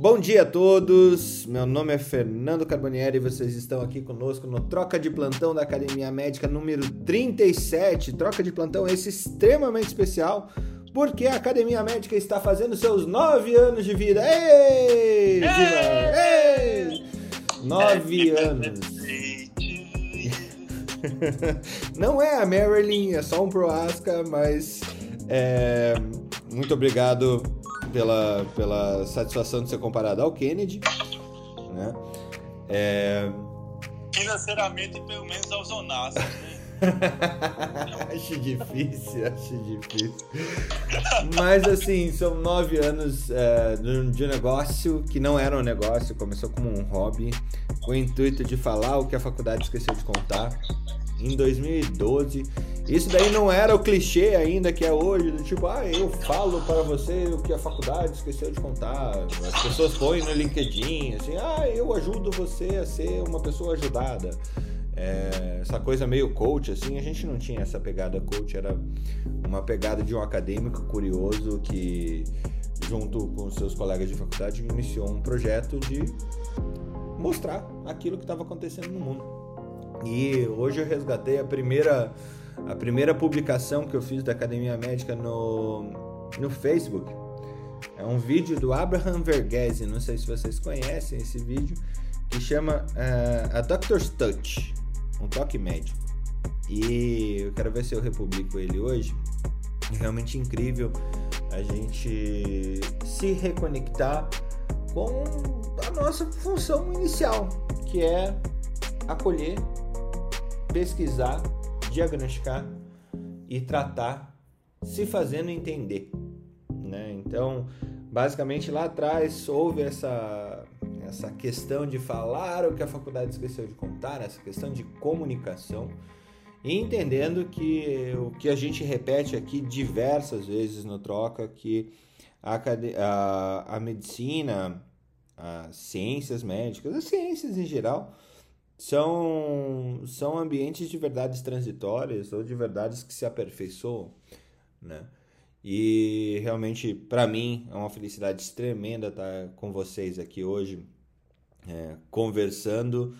Bom dia a todos, meu nome é Fernando Carbonieri e vocês estão aqui conosco no Troca de Plantão da Academia Médica número 37. Troca de plantão esse extremamente especial porque a Academia Médica está fazendo seus nove anos de vida. Ei! Viva! Ei! Nove anos. Não é a Marilyn, é só um Proasca, mas é, muito obrigado pela, pela satisfação de ser comparado ao Kennedy. Né? É... Financeiramente, pelo menos aos Onassis, né? acho difícil, acho difícil. Mas assim, são nove anos é, de um negócio que não era um negócio, começou como um hobby, com o intuito de falar o que a faculdade esqueceu de contar. Em 2012, isso daí não era o clichê ainda que é hoje, do tipo, ah, eu falo para você o que a faculdade esqueceu de contar. As pessoas põem no LinkedIn, assim, ah, eu ajudo você a ser uma pessoa ajudada. É, essa coisa meio coach, assim, a gente não tinha essa pegada coach, era uma pegada de um acadêmico curioso que, junto com seus colegas de faculdade, iniciou um projeto de mostrar aquilo que estava acontecendo no mundo. E hoje eu resgatei a primeira, a primeira publicação que eu fiz da Academia Médica no, no Facebook. É um vídeo do Abraham Verghese, não sei se vocês conhecem esse vídeo, que chama uh, A Doctor's Touch um toque médico. E eu quero ver se eu republico ele hoje. É realmente incrível a gente se reconectar com a nossa função inicial, que é acolher, pesquisar, diagnosticar e tratar, se fazendo entender. Né? Então, basicamente lá atrás houve essa essa questão de falar o que a faculdade esqueceu de contar, essa questão de comunicação, e entendendo que o que a gente repete aqui diversas vezes no troca, que a, a, a medicina, as ciências médicas, as ciências em geral, são, são ambientes de verdades transitórias ou de verdades que se aperfeiçoam, né? E realmente, para mim, é uma felicidade tremenda estar com vocês aqui hoje é, conversando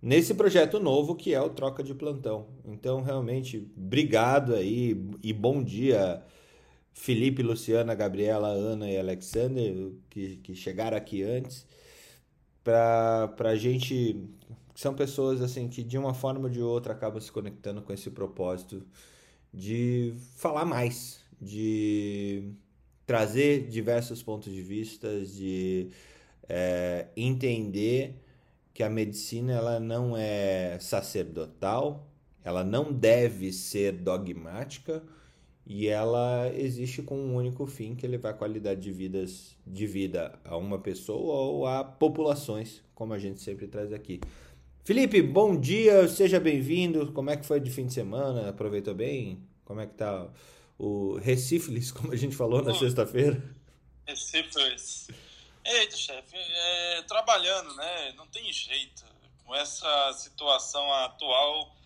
nesse projeto novo que é o Troca de Plantão. Então, realmente, obrigado aí e bom dia, Felipe, Luciana, Gabriela, Ana e Alexander, que, que chegaram aqui antes, para a gente. São pessoas assim que de uma forma ou de outra acabam se conectando com esse propósito de falar mais, de trazer diversos pontos de vista, de é, entender que a medicina ela não é sacerdotal, ela não deve ser dogmática e ela existe com um único fim que é levar qualidade de vidas de vida a uma pessoa ou a populações, como a gente sempre traz aqui. Felipe, bom dia, seja bem-vindo. Como é que foi de fim de semana? Aproveitou bem? Como é que tá o Recifes, como a gente falou na sexta-feira? Recifes. Eita, chefe, é, trabalhando, né? Não tem jeito. Com essa situação atual,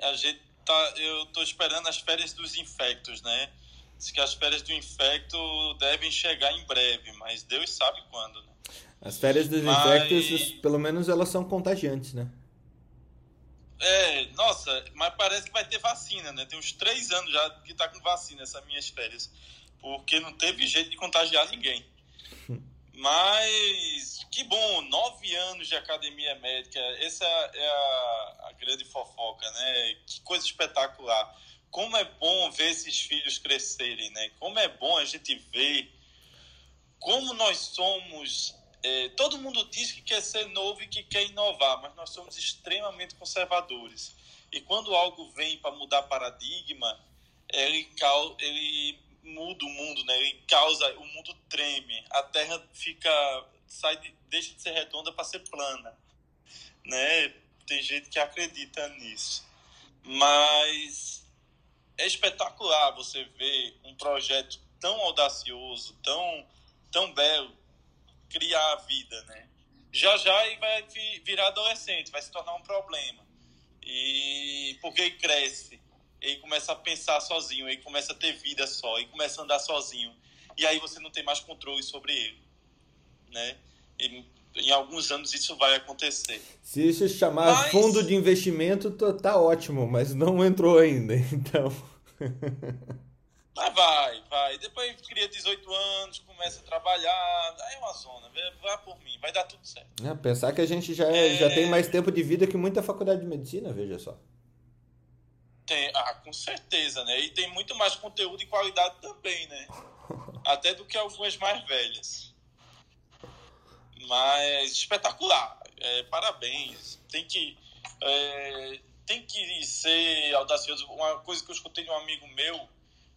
a gente tá, eu tô esperando as férias dos infectos, né? Diz que as férias do infecto devem chegar em breve, mas Deus sabe quando, né? As férias dos mas... infectos, pelo menos elas são contagiantes, né? É, nossa, mas parece que vai ter vacina, né? Tem uns três anos já que tá com vacina essas minhas férias. Porque não teve jeito de contagiar ninguém. Mas que bom, nove anos de academia médica, essa é a, a, grande fofoca, né? Que coisa espetacular. Como é bom ver esses filhos crescerem, né? Como é bom a gente ver como nós somos. É, todo mundo diz que quer ser novo e que quer inovar, mas nós somos extremamente conservadores. E quando algo vem para mudar paradigma, ele, ele muda o mundo, né? Ele causa, o mundo treme, a Terra fica, sai, de, deixa de ser redonda para ser plana, né? Tem gente que acredita nisso, mas é espetacular você ver um projeto tão audacioso, tão, tão belo, criar a vida, né? Já já ele vai virar adolescente, vai se tornar um problema. E porque ele cresce, ele começa a pensar sozinho, ele começa a ter vida só, ele começa a andar sozinho. E aí você não tem mais controle sobre ele, né? E em alguns anos isso vai acontecer. Se isso chamar mas... fundo de investimento, tá ótimo, mas não entrou ainda, então. Mas vai, vai. Depois cria 18 anos, começa a trabalhar. Aí é uma zona. Vai por mim, vai dar tudo certo. É, pensar que a gente já, é... já tem mais tempo de vida que muita faculdade de medicina, veja só. Tem, ah, com certeza, né? E tem muito mais conteúdo e qualidade também, né? Até do que algumas mais velhas. Mas espetacular. É, parabéns. Tem que. É, tem que ser audacioso. Uma coisa que eu escutei de um amigo meu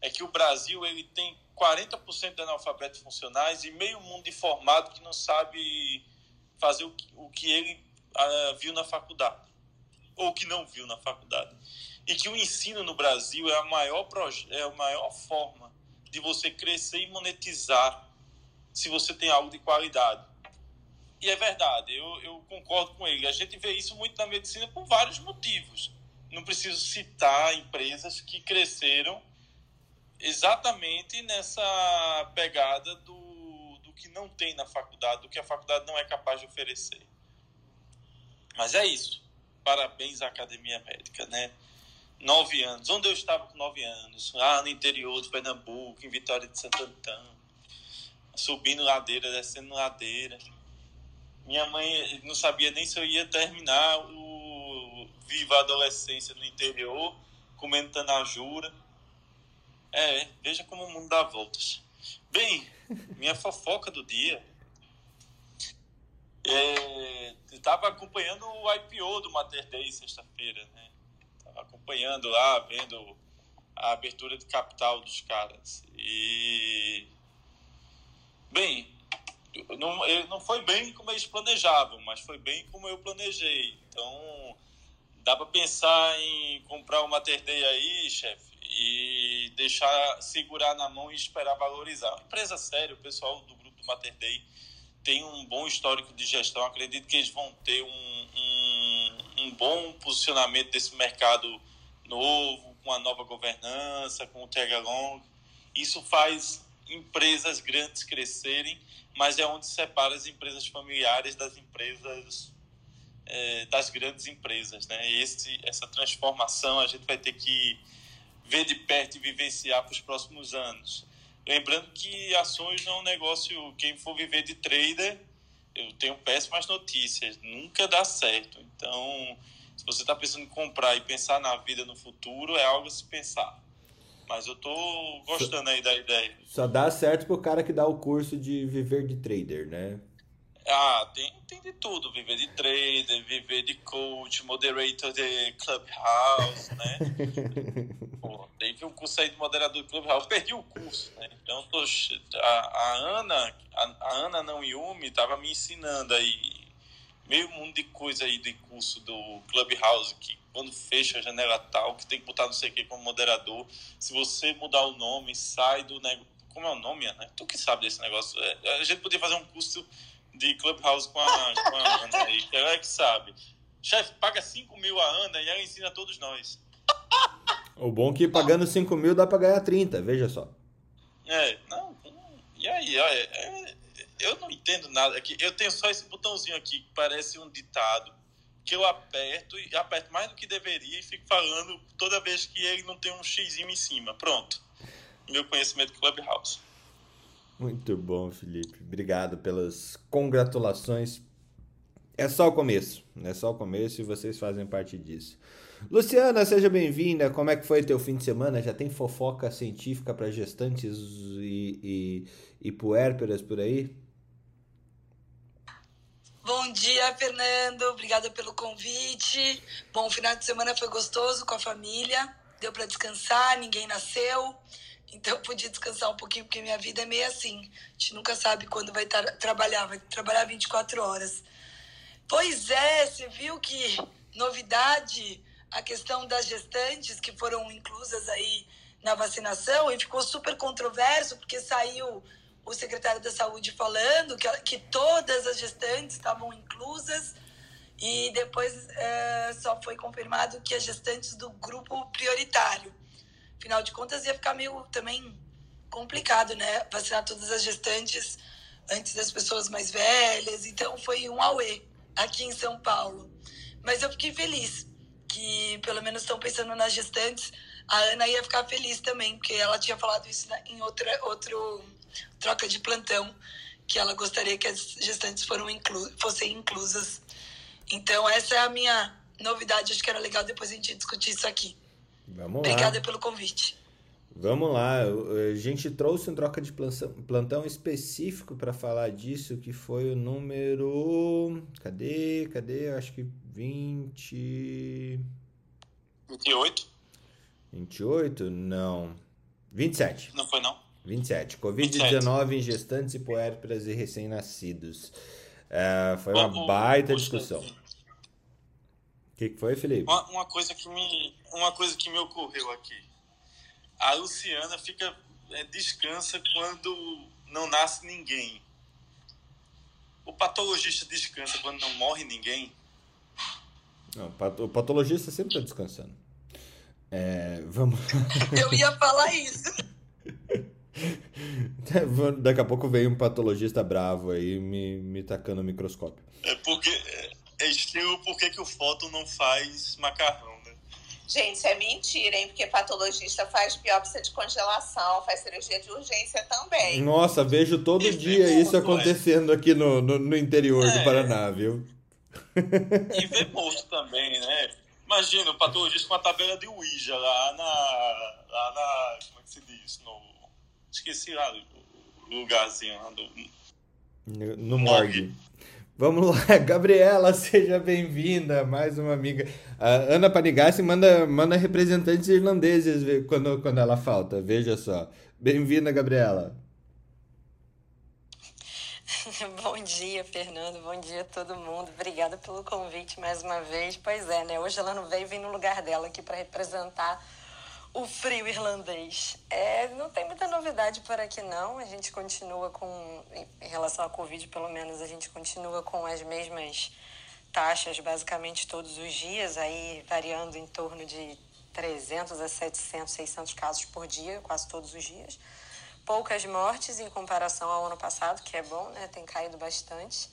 é que o Brasil ele tem 40% de analfabetos funcionais e meio mundo informado que não sabe fazer o que, o que ele uh, viu na faculdade ou que não viu na faculdade. E que o ensino no Brasil é a maior é a maior forma de você crescer e monetizar se você tem algo de qualidade. E é verdade eu, eu concordo com ele. A gente vê isso muito na medicina por vários motivos. Não preciso citar empresas que cresceram exatamente nessa pegada do, do que não tem na faculdade, do que a faculdade não é capaz de oferecer. Mas é isso. Parabéns à Academia Médica, né? Nove anos. Onde eu estava com nove anos? Ah, no interior de Pernambuco, em Vitória de Santo Antão. Subindo ladeira, descendo ladeira. Minha mãe não sabia nem se eu ia terminar o Viva Adolescência no interior, comendo tanajura é, veja como o mundo dá voltas. Bem, minha fofoca do dia. É, estava acompanhando o IPO do Mater Day sexta-feira, né? Estava acompanhando lá, vendo a abertura de capital dos caras. E. Bem, não, não foi bem como eles planejavam, mas foi bem como eu planejei. Então, dá para pensar em comprar o Mater Day aí, chefe, e deixar segurar na mão e esperar valorizar. Empresa séria, o pessoal do grupo do Mater Day tem um bom histórico de gestão. Acredito que eles vão ter um, um, um bom posicionamento desse mercado novo, com a nova governança, com o Tega. Isso faz empresas grandes crescerem, mas é onde separa as empresas familiares das empresas é, das grandes empresas, né? Esse, essa transformação a gente vai ter que ver de perto e vivenciar para os próximos anos. Lembrando que ações não é um negócio, quem for viver de trader, eu tenho péssimas notícias, nunca dá certo. Então, se você está pensando em comprar e pensar na vida no futuro, é algo a se pensar. Mas eu tô gostando aí da ideia. Só dá certo pro cara que dá o curso de viver de trader, né? Ah, tem, tem de tudo. Viver de trader, viver de coach, moderator de Clubhouse, né? Pô, teve um curso aí de moderador de Clubhouse. Perdi o curso, né? Então, tô, a, a Ana, a, a, Ana não Yumi, tava me ensinando aí meio mundo de coisa aí de curso do Clubhouse, que quando fecha a janela tal, que tem que botar não sei o que como moderador. Se você mudar o nome, sai do negócio. Como é o nome, né? Tu que sabe desse negócio. É, a gente podia fazer um curso de Clubhouse com a, com a Ana aí, que ela é que sabe. Chefe, paga 5 mil a Ana e ela ensina a todos nós. O bom é que pagando 5 mil dá pra ganhar 30, veja só. É, não. E aí, olha, é, eu não entendo nada. Aqui, eu tenho só esse botãozinho aqui que parece um ditado que eu aperto e aperto mais do que deveria e fico falando toda vez que ele não tem um xizinho em cima. Pronto. Meu conhecimento Clubhouse. Muito bom, Felipe. Obrigado pelas congratulações. É só o começo, é só o começo e vocês fazem parte disso. Luciana, seja bem-vinda. Como é que foi teu fim de semana? Já tem fofoca científica para gestantes e, e, e puérperas por aí? Bom dia, Fernando. Obrigada pelo convite. Bom, o final de semana foi gostoso com a família. Deu para descansar, ninguém nasceu. Então eu podia descansar um pouquinho, porque minha vida é meio assim. A gente nunca sabe quando vai tra trabalhar, vai trabalhar 24 horas. Pois é, você viu que novidade a questão das gestantes que foram inclusas aí na vacinação e ficou super controverso porque saiu o secretário da saúde falando que, que todas as gestantes estavam inclusas e depois é, só foi confirmado que as gestantes do grupo prioritário. Afinal de contas, ia ficar meio também complicado, né? Vacinar todas as gestantes antes das pessoas mais velhas. Então foi um auê aqui em São Paulo. Mas eu fiquei feliz que pelo menos estão pensando nas gestantes. A Ana ia ficar feliz também, porque ela tinha falado isso em outra outro troca de plantão, que ela gostaria que as gestantes foram inclu fossem inclusas. Então essa é a minha novidade, acho que era legal depois a gente discutir isso aqui. Vamos Obrigada lá. pelo convite. Vamos lá, a gente trouxe um troca de plantão específico para falar disso, que foi o número. Cadê? Cadê? Eu acho que 20. 28? 28? Não. 27. Não foi, não? 27. Covid-19 em gestantes e puérperas e recém-nascidos. É, foi uma o, baita discussão. O que, que foi, Felipe? Uma, uma, coisa que me, uma coisa que me ocorreu aqui a Luciana fica é, descansa quando não nasce ninguém. O patologista descansa quando não morre ninguém. Não, o patologista sempre está descansando. É, vamos. Eu ia falar isso. Daqui a pouco vem um patologista bravo aí me, me tacando o microscópio. É porque é estilo por que o foto não faz macarrão. Gente, isso é mentira, hein? Porque patologista faz biópsia de congelação, faz cirurgia de urgência também. Nossa, vejo todo e dia isso acontecendo aqui no, no, no interior é. do Paraná, viu? E vê morto também, né? Imagina, o patologista com a tabela de Ouija lá na. lá na. como é que se diz? No. Esqueci lá o lugarzinho lá do. No, no morgue. Vamos lá, Gabriela, seja bem-vinda, mais uma amiga. A Ana Panigassi manda, manda representantes irlandeses quando, quando ela falta, veja só. Bem-vinda, Gabriela. Bom dia, Fernando. Bom dia a todo mundo. Obrigada pelo convite mais uma vez. Pois é, né? Hoje ela não veio, vem no lugar dela aqui para representar o frio irlandês. É, não tem muita novidade por aqui não. A gente continua com, em relação à Covid, pelo menos, a gente continua com as mesmas taxas basicamente todos os dias, aí variando em torno de 300 a 700, 600 casos por dia, quase todos os dias. Poucas mortes em comparação ao ano passado, que é bom, né? Tem caído bastante.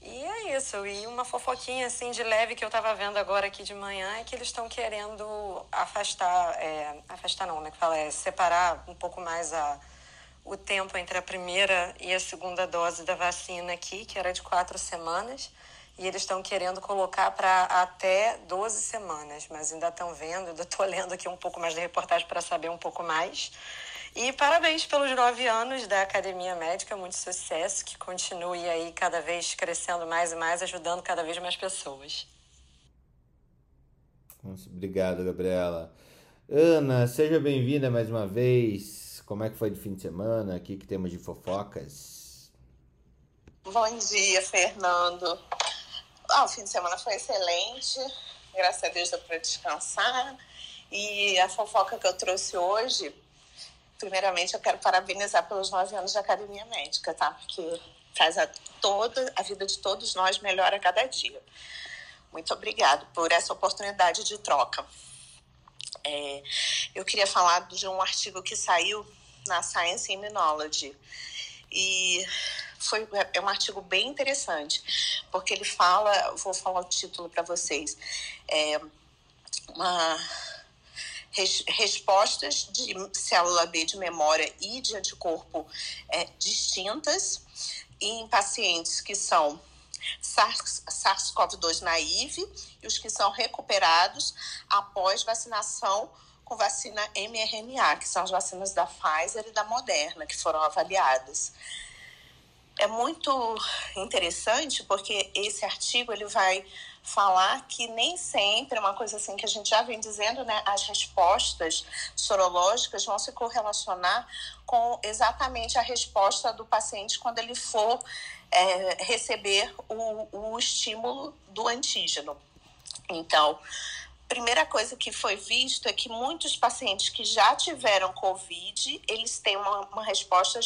E é isso. E uma fofoquinha assim de leve que eu estava vendo agora aqui de manhã é que eles estão querendo afastar, é, afastar não, né? Que fala, é separar um pouco mais a, o tempo entre a primeira e a segunda dose da vacina aqui, que era de quatro semanas. E eles estão querendo colocar para até 12 semanas, mas ainda estão vendo, estou lendo aqui um pouco mais da reportagem para saber um pouco mais. E parabéns pelos nove anos da Academia Médica, muito sucesso, que continue aí cada vez crescendo mais e mais, ajudando cada vez mais pessoas. Obrigado, Gabriela. Ana, seja bem-vinda mais uma vez. Como é que foi de fim de semana? O que, que temos de fofocas? Bom dia, Fernando. Ah, o fim de semana foi excelente. Graças a Deus deu para descansar. E a fofoca que eu trouxe hoje primeiramente eu quero parabenizar pelos nove anos de academia médica, tá? Porque faz a toda a vida de todos nós melhor a cada dia. Muito obrigado por essa oportunidade de troca. É, eu queria falar de um artigo que saiu na Science Immunology e foi é um artigo bem interessante porque ele fala, vou falar o título para vocês, é uma res, respostas de célula B de memória e de anticorpo é, distintas em pacientes que são SARS-CoV-2 naive e os que são recuperados após vacinação com vacina mRNA, que são as vacinas da Pfizer e da Moderna, que foram avaliadas. É muito interessante porque esse artigo ele vai falar que nem sempre, uma coisa assim que a gente já vem dizendo, né, as respostas sorológicas vão se correlacionar com exatamente a resposta do paciente quando ele for é, receber o, o estímulo do antígeno. Então, primeira coisa que foi visto é que muitos pacientes que já tiveram COVID, eles têm uma, uma, resposta,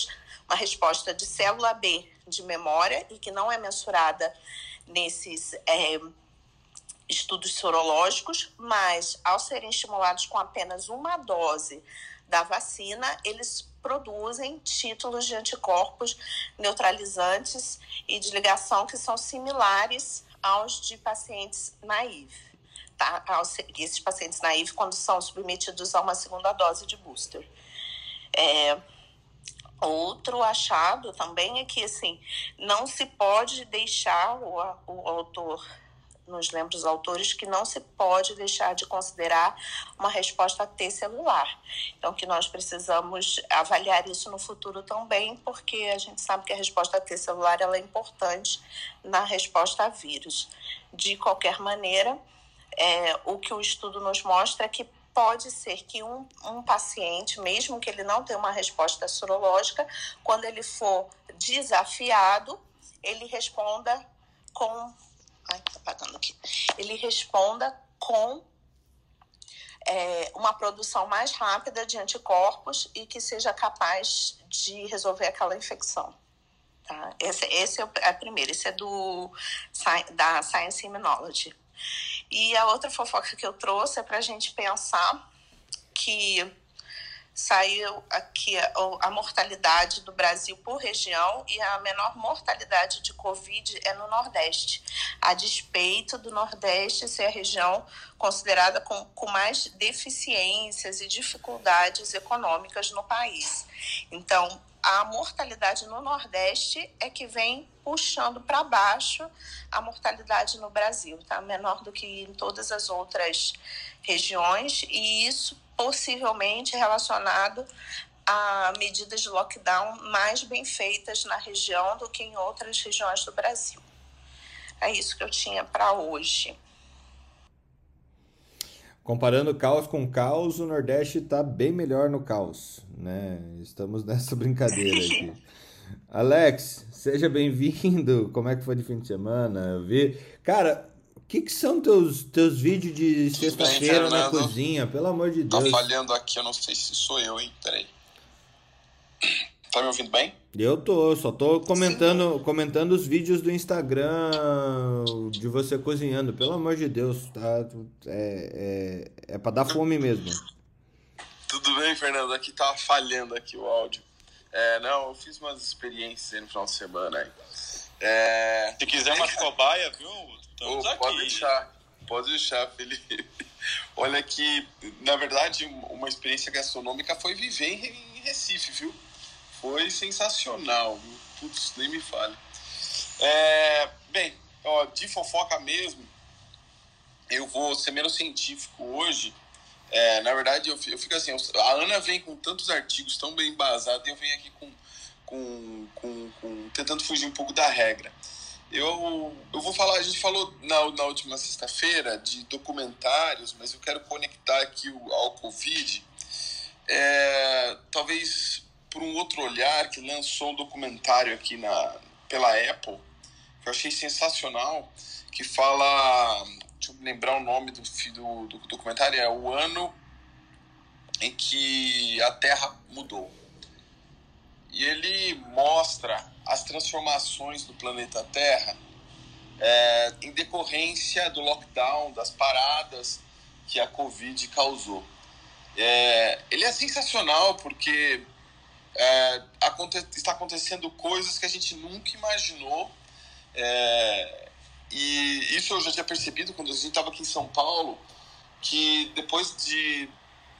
uma resposta de célula B de memória e que não é mensurada nesses é, estudos sorológicos, mas ao serem estimulados com apenas uma dose da vacina, eles produzem títulos de anticorpos neutralizantes e de ligação que são similares aos de pacientes naive. Tá? Esses pacientes naive, quando são submetidos a uma segunda dose de booster. É, outro achado também é que assim, não se pode deixar o, o autor nos lembra os autores que não se pode deixar de considerar uma resposta T celular. Então, que nós precisamos avaliar isso no futuro também, porque a gente sabe que a resposta T celular ela é importante na resposta a vírus. De qualquer maneira, é, o que o estudo nos mostra é que pode ser que um, um paciente, mesmo que ele não tenha uma resposta sorológica, quando ele for desafiado, ele responda com Ai, tá apagando aqui. Ele responda com é, uma produção mais rápida de anticorpos e que seja capaz de resolver aquela infecção. Tá? Esse, esse é o é primeiro, esse é do, da Science Immunology. E a outra fofoca que eu trouxe é para a gente pensar que saiu aqui a, a, mortalidade do Brasil por região e a menor mortalidade de Covid é no Nordeste, a despeito do Nordeste ser a região considerada com, com mais deficiências e dificuldades econômicas no país. Então, a mortalidade no Nordeste é que vem puxando para baixo a mortalidade no Brasil, tá? Menor do que em todas as outras regiões, e isso possivelmente relacionado a medidas de lockdown mais bem feitas na região do que em outras regiões do Brasil. É isso que eu tinha para hoje. Comparando caos com caos, o Nordeste está bem melhor no caos, né? Estamos nessa brincadeira aqui. Alex, seja bem-vindo. Como é que foi de fim de semana? Eu vi. Cara, que, que são teus, teus vídeos de sexta-feira na cozinha? Pelo amor de tá Deus. Tá falhando aqui, eu não sei se sou eu, hein? Peraí. Tá me ouvindo bem? Eu tô, só tô comentando, comentando os vídeos do Instagram de você cozinhando. Pelo amor de Deus, tá? É, é, é pra dar fome mesmo. Tudo bem, Fernando? Aqui tá falhando aqui o áudio. É, não, eu fiz umas experiências aí no final de semana aí. É... Se quiser uma cobaia, viu? Estamos oh, aqui. Pode deixar, pode deixar, Felipe. Olha que, na verdade, uma experiência gastronômica foi viver em Recife, viu? Foi sensacional, viu? Putz, nem me fale. É, bem, ó, de fofoca mesmo, eu vou ser menos científico hoje. É, na verdade, eu, eu fico assim, a Ana vem com tantos artigos tão bem embasados e eu venho aqui com, com, com, com tentando fugir um pouco da regra. Eu, eu vou falar, a gente falou na, na última sexta-feira de documentários, mas eu quero conectar aqui o, ao Covid, é, talvez por um outro olhar, que lançou um documentário aqui na, pela Apple, que eu achei sensacional, que fala, deixa eu lembrar o nome do, do, do documentário, é o ano em que a Terra mudou. E ele mostra as transformações do planeta Terra é, em decorrência do lockdown, das paradas que a Covid causou. É, ele é sensacional porque é, aconte está acontecendo coisas que a gente nunca imaginou. É, e isso eu já tinha percebido quando a gente estava aqui em São Paulo, que depois de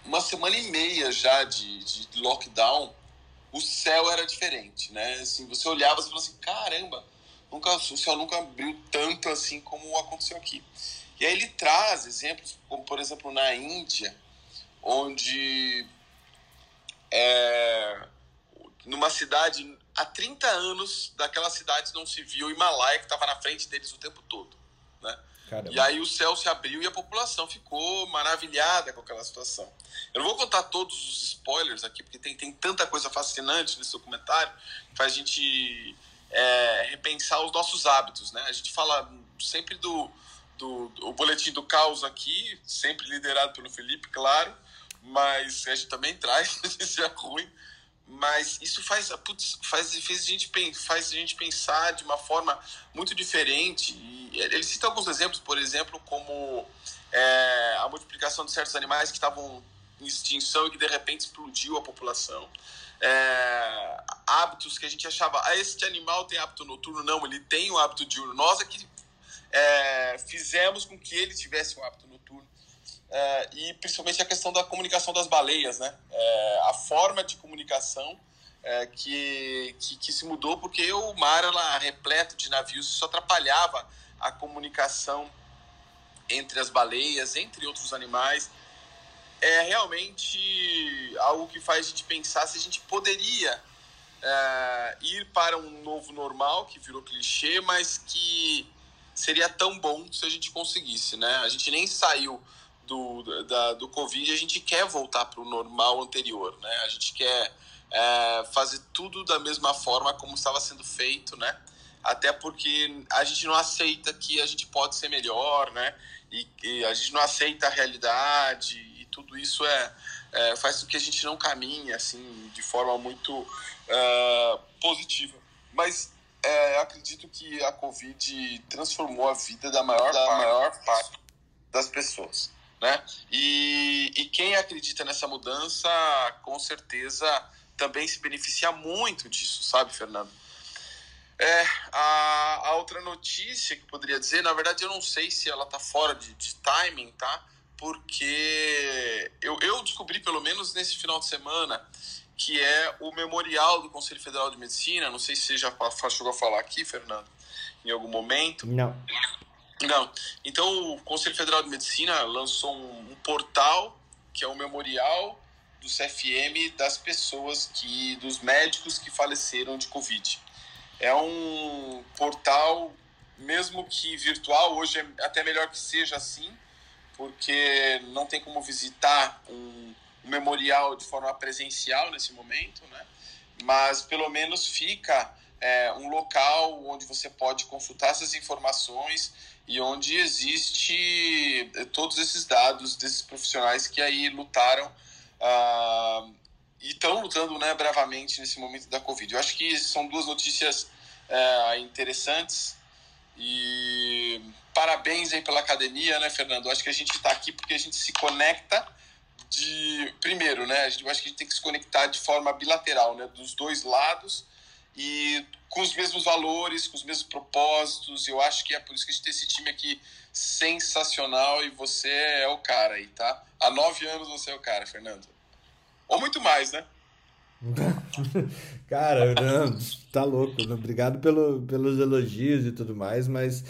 uma semana e meia já de, de lockdown, o céu era diferente, né? Assim, você olhava e falava assim, caramba, nunca, o céu nunca abriu tanto assim como aconteceu aqui. E aí ele traz exemplos, como por exemplo na Índia, onde é, numa cidade, há 30 anos daquela cidade não se viu o Himalaia que estava na frente deles o tempo todo, né? Caramba. E aí o céu se abriu e a população ficou maravilhada com aquela situação. Eu não vou contar todos os spoilers aqui, porque tem, tem tanta coisa fascinante nesse documentário que faz a gente é, repensar os nossos hábitos. Né? A gente fala sempre do, do, do boletim do caos aqui, sempre liderado pelo Felipe, claro, mas a gente também traz, é ruim mas isso faz, putz, faz, fez a gente, faz a gente pensar de uma forma muito diferente. E ele cita alguns exemplos, por exemplo, como é, a multiplicação de certos animais que estavam em extinção e que de repente explodiu a população. É, hábitos que a gente achava, ah, este animal tem hábito noturno, não, ele tem o hábito diurno. Nós aqui é, fizemos com que ele tivesse um hábito noturno. É, e principalmente a questão da comunicação das baleias, né? É, a forma de comunicação é, que, que, que, se mudou porque o mar era repleto de navios, isso atrapalhava a comunicação entre as baleias, entre outros animais. É realmente algo que faz a gente pensar se a gente poderia é, ir para um novo normal, que virou clichê, mas que seria tão bom se a gente conseguisse, né? A gente nem saiu do, da, do Covid, a gente quer voltar para o normal anterior, né? A gente quer é, fazer tudo da mesma forma como estava sendo feito, né? Até porque a gente não aceita que a gente pode ser melhor, né? E, e a gente não aceita a realidade e tudo isso é, é, faz com que a gente não caminhe assim de forma muito uh, positiva. Mas é, acredito que a Covid transformou a vida da maior, da parte, maior parte das pessoas. Né? E, e quem acredita nessa mudança, com certeza também se beneficia muito disso, sabe, Fernando? É, a, a outra notícia que poderia dizer, na verdade eu não sei se ela tá fora de, de timing, tá? Porque eu, eu descobri, pelo menos nesse final de semana, que é o memorial do Conselho Federal de Medicina. Não sei se você já chegou a falar aqui, Fernando, em algum momento. Não. Não. Então, o Conselho Federal de Medicina lançou um, um portal que é o memorial do CFM das pessoas que, dos médicos que faleceram de Covid. É um portal, mesmo que virtual, hoje é até melhor que seja assim, porque não tem como visitar um, um memorial de forma presencial nesse momento, né? Mas pelo menos fica é, um local onde você pode consultar essas informações e onde existe é, todos esses dados desses profissionais que aí lutaram uh, e estão lutando né, bravamente nesse momento da Covid. Eu acho que são duas notícias uh, interessantes e parabéns aí pela academia, né, Fernando? Eu acho que a gente está aqui porque a gente se conecta de primeiro, né? A gente, eu acho que a gente tem que se conectar de forma bilateral, né, dos dois lados e com os mesmos valores, com os mesmos propósitos. Eu acho que é por isso que a gente tem esse time aqui sensacional e você é o cara aí, tá? Há nove anos você é o cara, Fernando. Ou muito mais, né? cara, não, tá louco. Obrigado pelo, pelos elogios e tudo mais, mas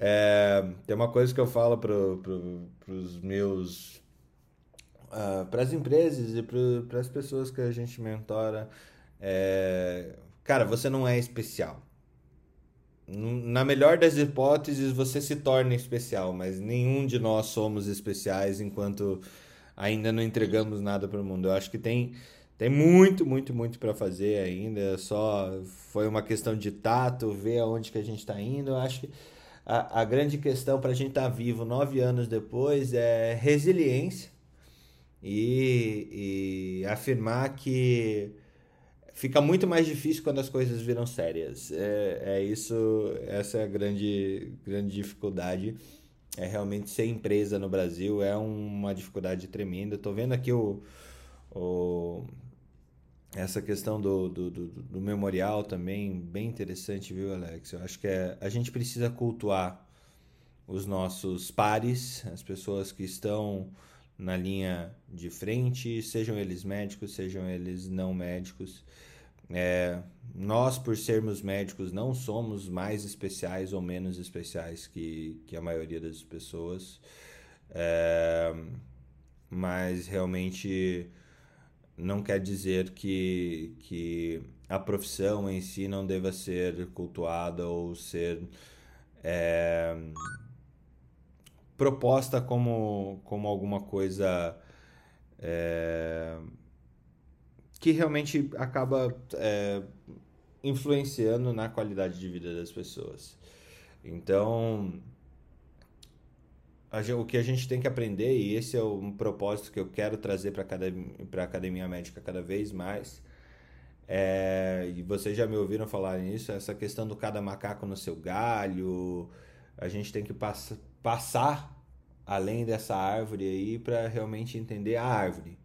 é, tem uma coisa que eu falo pro, pro, pros meus. Uh, ah, para as empresas e para as pessoas que a gente mentora. É, cara, você não é especial na melhor das hipóteses, você se torna especial, mas nenhum de nós somos especiais enquanto ainda não entregamos nada para o mundo. Eu acho que tem, tem muito, muito, muito para fazer ainda. Só foi uma questão de tato, ver aonde que a gente está indo. Eu acho que a, a grande questão para a gente estar tá vivo nove anos depois é resiliência e, e afirmar que fica muito mais difícil quando as coisas viram sérias. É, é isso, essa é a grande, grande dificuldade. É realmente ser empresa no Brasil é uma dificuldade tremenda. Estou vendo aqui o, o essa questão do, do, do, do, memorial também, bem interessante, viu, Alex? Eu acho que é, a gente precisa cultuar os nossos pares, as pessoas que estão na linha de frente, sejam eles médicos, sejam eles não médicos. É, nós, por sermos médicos, não somos mais especiais ou menos especiais que, que a maioria das pessoas, é, mas realmente não quer dizer que, que a profissão em si não deva ser cultuada ou ser. É, proposta como, como alguma coisa é, que realmente acaba é, influenciando na qualidade de vida das pessoas. Então, a, o que a gente tem que aprender, e esse é um propósito que eu quero trazer para a Academia Médica cada vez mais, é, e vocês já me ouviram falar nisso, essa questão do cada macaco no seu galho, a gente tem que pass passar além dessa árvore aí para realmente entender a árvore.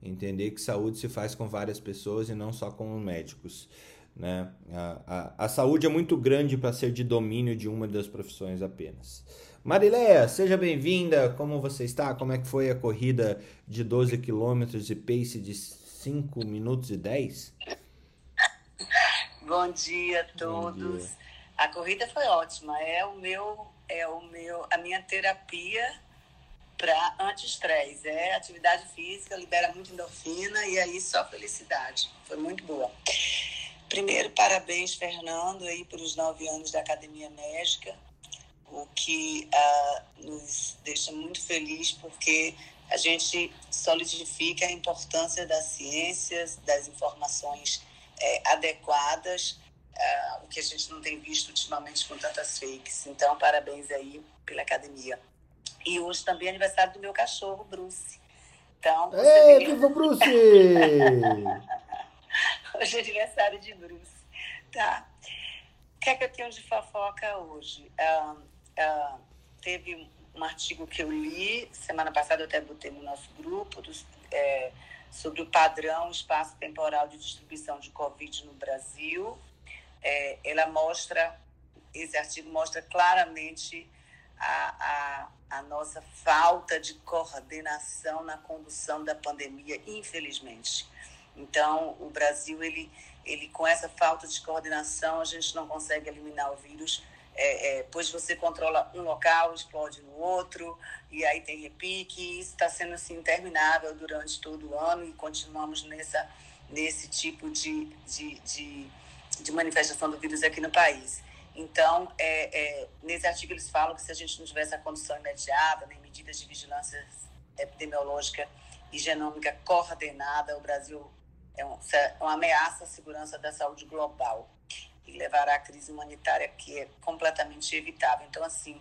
Entender que saúde se faz com várias pessoas e não só com médicos. Né? A, a, a saúde é muito grande para ser de domínio de uma das profissões apenas. Marileia, seja bem-vinda. Como você está? Como é que foi a corrida de 12 quilômetros e pace de 5 minutos e 10? Bom dia a todos. Dia. A corrida foi ótima. É o meu, é o meu, a minha terapia para anti-estresse. É atividade física, libera muito endorfina e aí só felicidade. Foi muito boa. Primeiro, parabéns, Fernando, aí pelos nove anos da Academia Médica, o que uh, nos deixa muito feliz porque a gente solidifica a importância das ciências, das informações é, adequadas, uh, o que a gente não tem visto ultimamente com tantas fakes. Então, parabéns aí pela academia. E hoje também é aniversário do meu cachorro, Bruce. Então, Ei, viva Bruce! hoje é aniversário de Bruce. Tá. O que é que eu tenho de fofoca hoje? Uh, uh, teve um artigo que eu li, semana passada eu até botei no nosso grupo, dos, é, sobre o padrão espaço-temporal de distribuição de Covid no Brasil. É, ela mostra, esse artigo mostra claramente a, a, a nossa falta de coordenação na condução da pandemia, infelizmente. Então, o Brasil, ele, ele com essa falta de coordenação, a gente não consegue eliminar o vírus é, é, pois você controla um local, explode no outro, e aí tem repique. Isso está sendo assim, interminável durante todo o ano e continuamos nessa, nesse tipo de, de, de, de manifestação do vírus aqui no país. Então, é, é, nesse artigo eles falam que se a gente não tivesse a condução imediata, nem medidas de vigilância epidemiológica e genômica coordenada, o Brasil é, um, é uma ameaça à segurança da saúde global e levará à crise humanitária que é completamente evitável. Então, assim,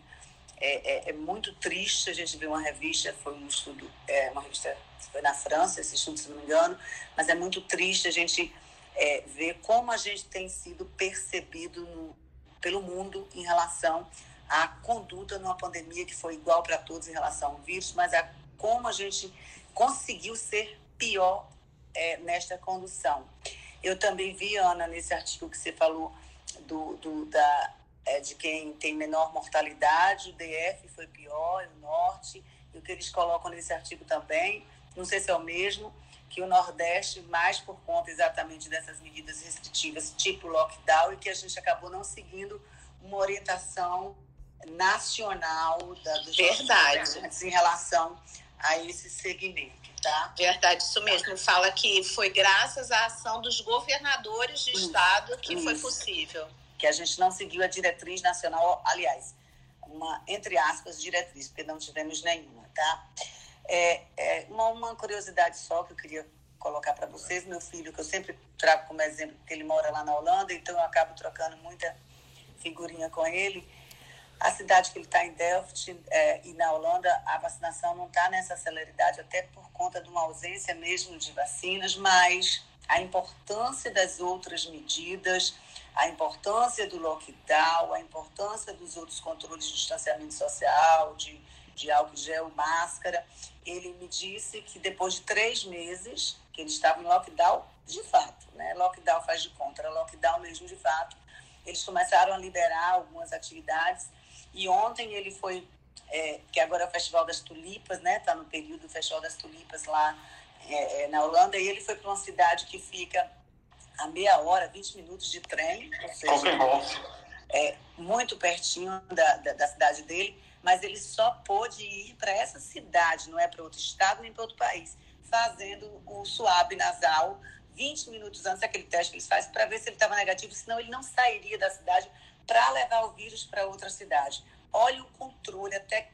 é, é, é, muito triste a gente ver uma revista, foi um estudo, é, uma revista, foi na França, esse estudo, se não me engano, mas é muito triste a gente é, ver como a gente tem sido percebido no, pelo mundo em relação à conduta numa pandemia que foi igual para todos em relação ao vírus, mas a como a gente conseguiu ser pior é, nesta condução. Eu também vi, Ana, nesse artigo que você falou do, do da, é, de quem tem menor mortalidade, o DF foi pior, o Norte, e o que eles colocam nesse artigo também, não sei se é o mesmo, que o Nordeste, mais por conta exatamente dessas medidas restritivas, tipo lockdown, e que a gente acabou não seguindo uma orientação nacional da, dos Verdade. em relação a esse segmento tá? Verdade, isso mesmo. Fala que foi graças à ação dos governadores de isso, estado que isso. foi possível. Que a gente não seguiu a diretriz nacional, aliás, uma, entre aspas, diretriz, porque não tivemos nenhuma, tá? É, é uma, uma curiosidade só que eu queria colocar para vocês. Meu filho, que eu sempre trago como exemplo, porque ele mora lá na Holanda, então eu acabo trocando muita figurinha com ele a cidade que ele está em Delft é, e na Holanda, a vacinação não está nessa celeridade, até por conta de uma ausência mesmo de vacinas, mas a importância das outras medidas, a importância do lockdown, a importância dos outros controles de distanciamento social, de, de álcool gel, máscara. Ele me disse que depois de três meses, que ele estava em lockdown de fato, né? Lockdown faz de conta, lockdown mesmo de fato. Eles começaram a liberar algumas atividades e ontem ele foi, é, que agora é o Festival das Tulipas, né? Está no período do Festival das Tulipas lá é, é, na Holanda. E ele foi para uma cidade que fica a meia hora, 20 minutos de trem. Ou seja, é, muito pertinho da, da, da cidade dele. Mas ele só pôde ir para essa cidade, não é para outro estado nem para outro país, fazendo o suave nasal 20 minutos antes daquele teste que eles fazem para ver se ele estava negativo, senão ele não sairia da cidade para levar o vírus para outra cidade. Olha o controle, até,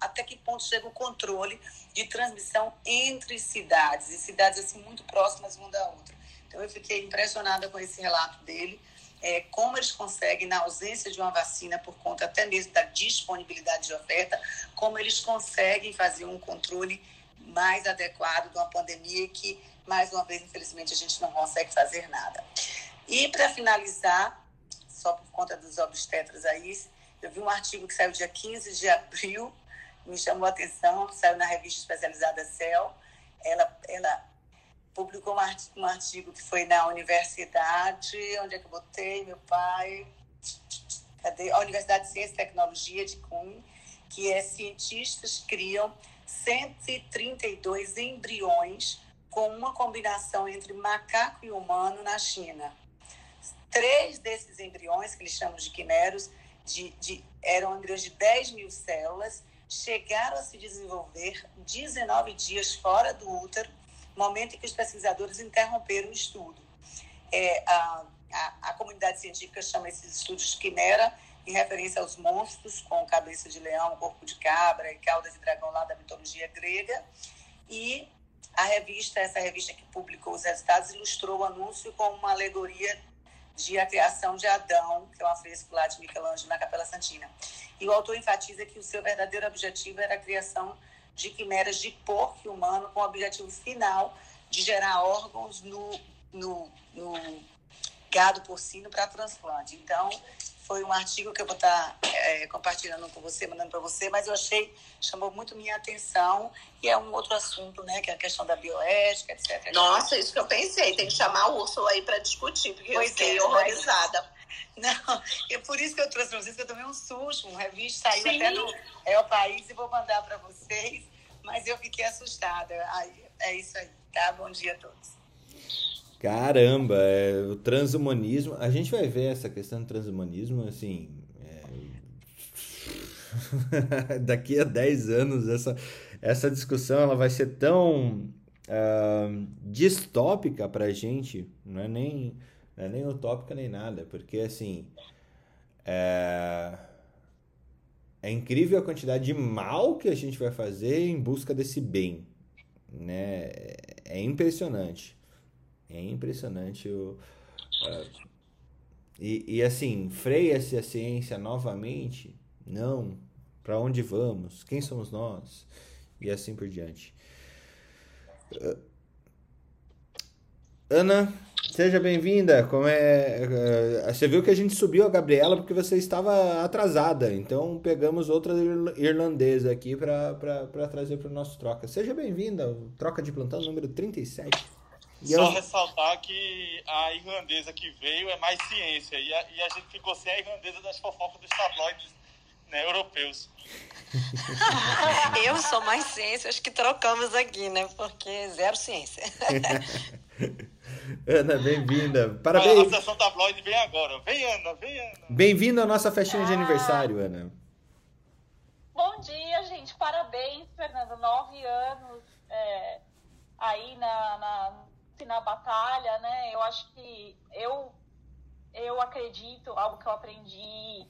até que ponto chega o controle de transmissão entre cidades, e cidades assim muito próximas uma da outra. Então eu fiquei impressionada com esse relato dele, é, como eles conseguem, na ausência de uma vacina, por conta até mesmo da disponibilidade de oferta, como eles conseguem fazer um controle mais adequado de uma pandemia que, mais uma vez, infelizmente, a gente não consegue fazer nada. E para finalizar, só por conta dos obstetras aí. Eu vi um artigo que saiu dia 15 de abril me chamou a atenção, saiu na revista especializada Cell. Ela, ela publicou um artigo, que foi na universidade, onde é que eu botei, meu pai? Cadê? A Universidade de Ciência e Tecnologia de Cunha, que é cientistas criam 132 embriões com uma combinação entre macaco e humano na China. Três desses embriões, que eles chamam de quimeros, de, de, eram embriões de 10 mil células, chegaram a se desenvolver 19 dias fora do útero, momento em que os pesquisadores interromperam o estudo. É, a, a, a, comunidade científica chama esses estudos de quimera, em referência aos monstros com cabeça de leão, corpo de cabra e cauda de dragão lá da mitologia grega. E a revista, essa revista que publicou os resultados, ilustrou o anúncio com uma alegoria de A Criação de Adão, que é um afresco lá de Michelangelo na Capela Santina. E o autor enfatiza que o seu verdadeiro objetivo era a criação de quimeras de porco humano com o objetivo final de gerar órgãos no, no, no gado porcino para transplante. Então, foi um artigo que eu vou estar tá, é, compartilhando com você, mandando para você, mas eu achei, chamou muito minha atenção e é um outro assunto, né, que é a questão da bioética, etc. Nossa, isso que eu pensei, tem que chamar o Úrsula aí para discutir, porque pois eu fiquei é, horrorizada. Mas... Não, é por isso que eu trouxe para vocês, que eu tomei um susto, um revista saiu Sim. até no É o País e vou mandar para vocês, mas eu fiquei assustada. Aí, é isso aí, tá? Bom dia a todos. Caramba, é, o transhumanismo. A gente vai ver essa questão do transhumanismo, assim. É... Daqui a 10 anos, essa, essa discussão ela vai ser tão uh, distópica pra gente, não é, nem, é nem utópica nem nada, porque assim. É... é incrível a quantidade de mal que a gente vai fazer em busca desse bem. Né? É impressionante. É impressionante o. Uh, e, e assim, freia-se a ciência novamente? Não. Para onde vamos? Quem somos nós? E assim por diante. Ana, seja bem-vinda. Como é, uh, você viu que a gente subiu a Gabriela porque você estava atrasada. Então pegamos outra irlandesa aqui para trazer para o nosso troca. Seja bem-vinda. Troca de plantão número 37. E Só eu... ressaltar que a irlandesa que veio é mais ciência e a, e a gente ficou sem a irlandesa das fofocas dos tabloides né, europeus. eu sou mais ciência, acho que trocamos aqui, né? Porque zero ciência. Ana, bem-vinda. Parabéns. A sessão tabloide vem agora. Vem, Ana, vem, Ana. Bem-vinda à nossa festinha ah. de aniversário, Ana. Bom dia, gente. Parabéns, Fernando. Nove anos é, aí na, na na batalha, né? Eu acho que eu eu acredito, algo que eu aprendi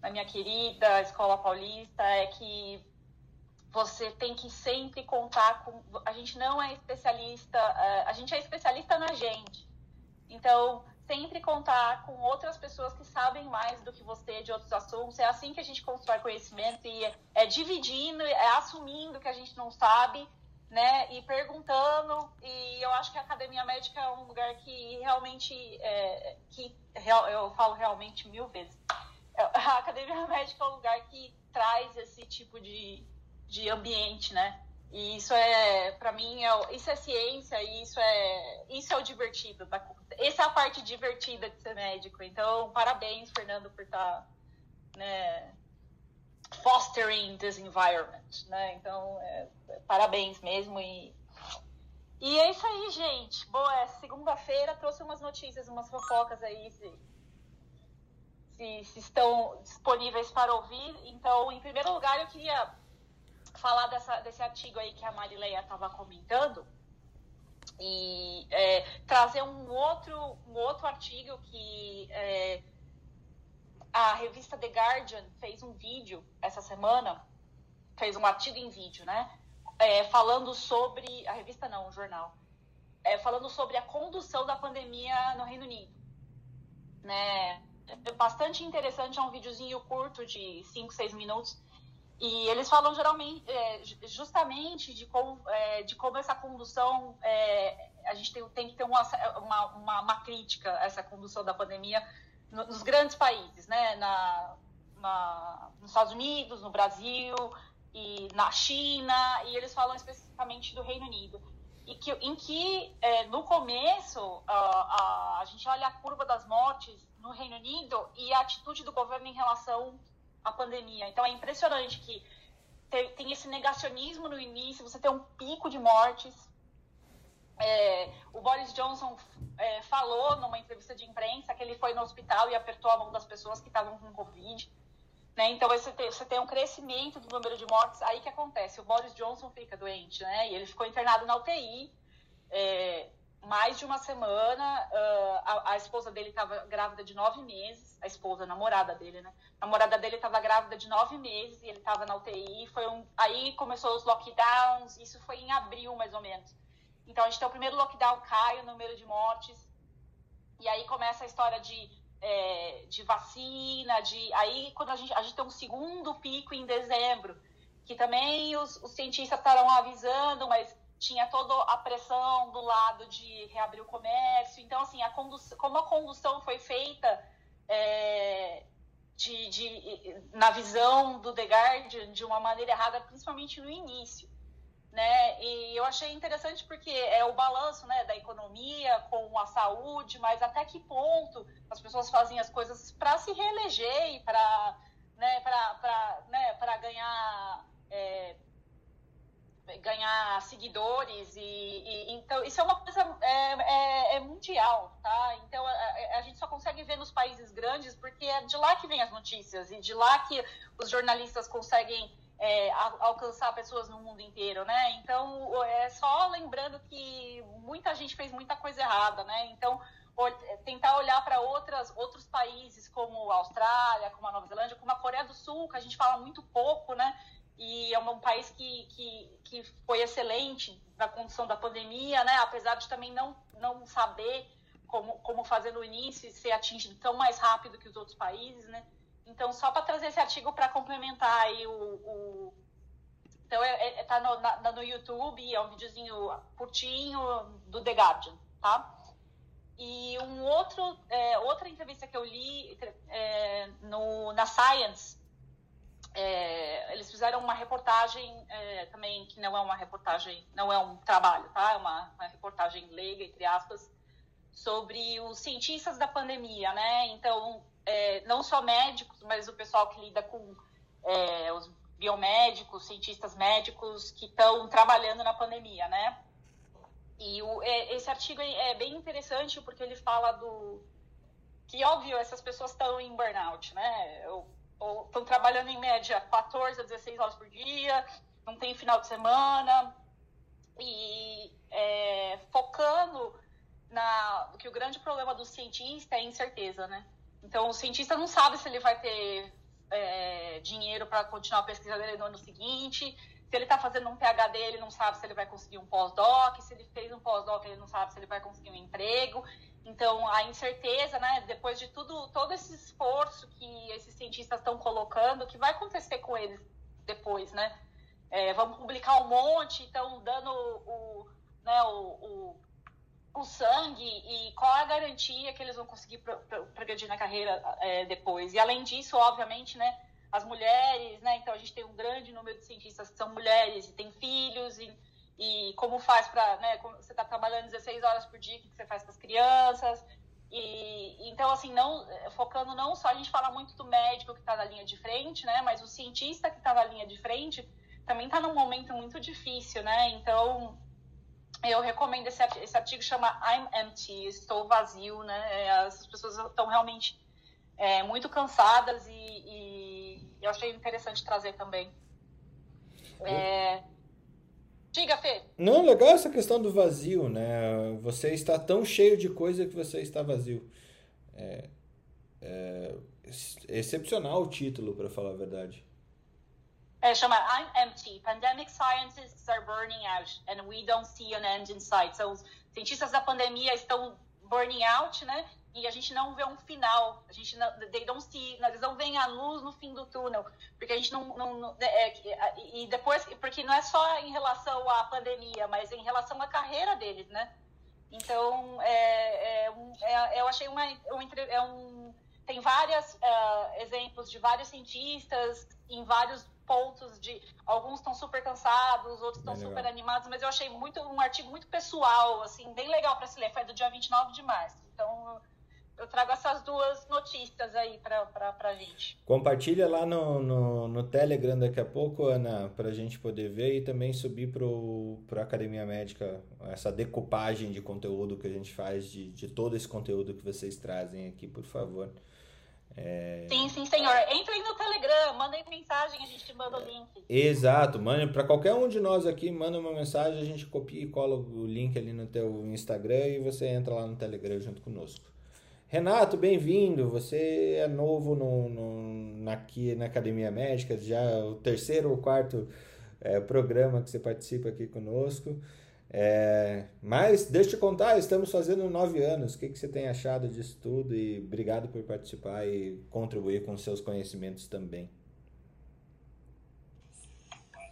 na minha querida escola paulista é que você tem que sempre contar com. A gente não é especialista, é, a gente é especialista na gente. Então, sempre contar com outras pessoas que sabem mais do que você de outros assuntos. É assim que a gente constrói conhecimento e é, é dividindo, é assumindo que a gente não sabe né, e perguntando, e eu acho que a academia médica é um lugar que realmente, é, que eu falo realmente mil vezes, a academia médica é um lugar que traz esse tipo de, de ambiente, né, e isso é, para mim, é, isso é ciência, e isso é, isso é o divertido, essa é a parte divertida de ser médico, então, parabéns, Fernando, por estar, tá, né, fostering this environment, né? Então, é, parabéns mesmo e e é isso aí, gente. Boa, é segunda-feira trouxe umas notícias, umas fofocas aí se, se, se, estão disponíveis para ouvir. Então, em primeiro lugar, eu queria falar dessa, desse artigo aí que a Marileia estava comentando e é, trazer um outro, um outro artigo que é, a revista The Guardian fez um vídeo essa semana, fez um artigo em vídeo, né? É, falando sobre. A revista não, o jornal. É, falando sobre a condução da pandemia no Reino Unido. Né? É bastante interessante, é um videozinho curto de 5, 6 minutos. E eles falam geralmente, é, justamente de como, é, de como essa condução, é, a gente tem, tem que ter uma, uma, uma, uma crítica a essa condução da pandemia, nos grandes países, né? Na, na, nos Estados Unidos, no Brasil, e na China, e eles falam especificamente do Reino Unido. E que, em que, é, no começo, a, a, a gente olha a curva das mortes no Reino Unido e a atitude do governo em relação à pandemia. Então, é impressionante que tem, tem esse negacionismo no início, você tem um pico de mortes. É, o Boris Johnson é, falou numa entrevista de imprensa que ele foi no hospital e apertou a mão das pessoas que estavam com Covid. Né? Então você tem, você tem um crescimento do número de mortes. Aí que acontece? O Boris Johnson fica doente, né? E ele ficou internado na UTI é, mais de uma semana. Uh, a, a, esposa dele estava grávida de nove meses. A esposa, a namorada dele, né? A namorada dele estava grávida de nove meses e ele estava na UTI. Foi um, aí começou os lockdowns. Isso foi em abril, mais ou menos. Então a gente tem o primeiro lockdown, cai o número de mortes. E aí começa a história de é, de vacina, de aí quando a gente, a gente tem um segundo pico em dezembro, que também os, os cientistas estavam avisando, mas tinha toda a pressão do lado de reabrir o comércio. Então, assim, a como a condução foi feita é, de, de, na visão do The Guardian de uma maneira errada, principalmente no início né? E eu achei interessante porque é o balanço, né, da economia com a saúde, mas até que ponto as pessoas fazem as coisas para se reeleger e para, né, né, ganhar é, ganhar seguidores e, e, então isso é uma coisa é, é, é mundial, tá? Então a, a, gente só consegue ver nos países grandes porque é de lá que vem as notícias e de lá que os jornalistas conseguem é, alcançar pessoas no mundo inteiro, né? Então, é só lembrando que muita gente fez muita coisa errada, né? Então, tentar olhar para outras outros países como a Austrália, como a Nova Zelândia, como a Coreia do Sul, que a gente fala muito pouco, né? E é um país que, que, que foi excelente na condição da pandemia, né? Apesar de também não, não saber como, como fazer no início e ser atingido tão mais rápido que os outros países, né? Então, só para trazer esse artigo para complementar aí o, o... Então, é, é, tá no, no YouTube, é um videozinho curtinho do The Guardian, tá? E um outro, é, outra entrevista que eu li é, no, na Science, é, eles fizeram uma reportagem é, também, que não é uma reportagem, não é um trabalho, tá? É uma, uma reportagem leiga, entre aspas, sobre os cientistas da pandemia, né? Então, é, não só médicos, mas o pessoal que lida com é, os biomédicos, cientistas médicos que estão trabalhando na pandemia, né? E o, é, esse artigo é bem interessante porque ele fala do que óbvio essas pessoas estão em burnout, né? Estão trabalhando em média 14 a 16 horas por dia, não tem final de semana e é, focando na que o grande problema do cientista é a incerteza, né? Então, o cientista não sabe se ele vai ter é, dinheiro para continuar a pesquisa dele no ano seguinte. Se ele está fazendo um PhD, ele não sabe se ele vai conseguir um pós-doc. Se ele fez um pós-doc, ele não sabe se ele vai conseguir um emprego. Então, a incerteza, né, depois de tudo, todo esse esforço que esses cientistas estão colocando, o que vai acontecer com eles depois, né? É, vamos publicar um monte, estão dando o, né, o, o o sangue e qual a garantia que eles vão conseguir progredir na carreira é, depois. E além disso, obviamente, né, as mulheres, né, então a gente tem um grande número de cientistas que são mulheres e têm filhos e, e como faz para, né, você está trabalhando 16 horas por dia, o que você faz com as crianças? E então assim, não focando não só a gente fala muito do médico que está na linha de frente, né, mas o cientista que está na linha de frente também está num momento muito difícil, né? Então eu recomendo esse, esse artigo chama I'm Empty, estou vazio, né? É, as pessoas estão realmente é, muito cansadas e, e, eu achei interessante trazer também. É... Diga, Fê. Não, legal essa questão do vazio, né? Você está tão cheio de coisa que você está vazio. É, é excepcional o título, para falar a verdade. É, chama I'm Empty. Pandemic scientists are burning out and we don't see an end in sight. So, os cientistas da pandemia estão burning out, né? E a gente não vê um final. A gente não, they don't see, eles não veem a luz no fim do túnel, porque a gente não, não, não é, é, e depois, porque não é só em relação à pandemia, mas em relação à carreira deles, né? Então, é, é, é eu achei uma, um, é um tem vários uh, exemplos de vários cientistas em vários pontos de. Alguns estão super cansados, outros estão super animados, mas eu achei muito um artigo muito pessoal, assim, bem legal para se ler. Foi do dia 29 de março. Então, eu trago essas duas notícias aí para a gente. Compartilha lá no, no, no, Telegram daqui a pouco, Ana, para a gente poder ver e também subir para a Academia Médica essa decupagem de conteúdo que a gente faz, de, de todo esse conteúdo que vocês trazem aqui, por favor. É... Sim, sim, senhor. Entrem no Telegram, mandem mensagem, a gente manda o link. Exato, manda para qualquer um de nós aqui, manda uma mensagem, a gente copia e cola o link ali no teu Instagram e você entra lá no Telegram junto conosco. Renato, bem-vindo. Você é novo no, no, aqui na Academia Médica, já é o terceiro ou quarto é, programa que você participa aqui conosco. É, mas deixa eu te contar, estamos fazendo nove anos. O que, que você tem achado disso tudo? E obrigado por participar e contribuir com seus conhecimentos também.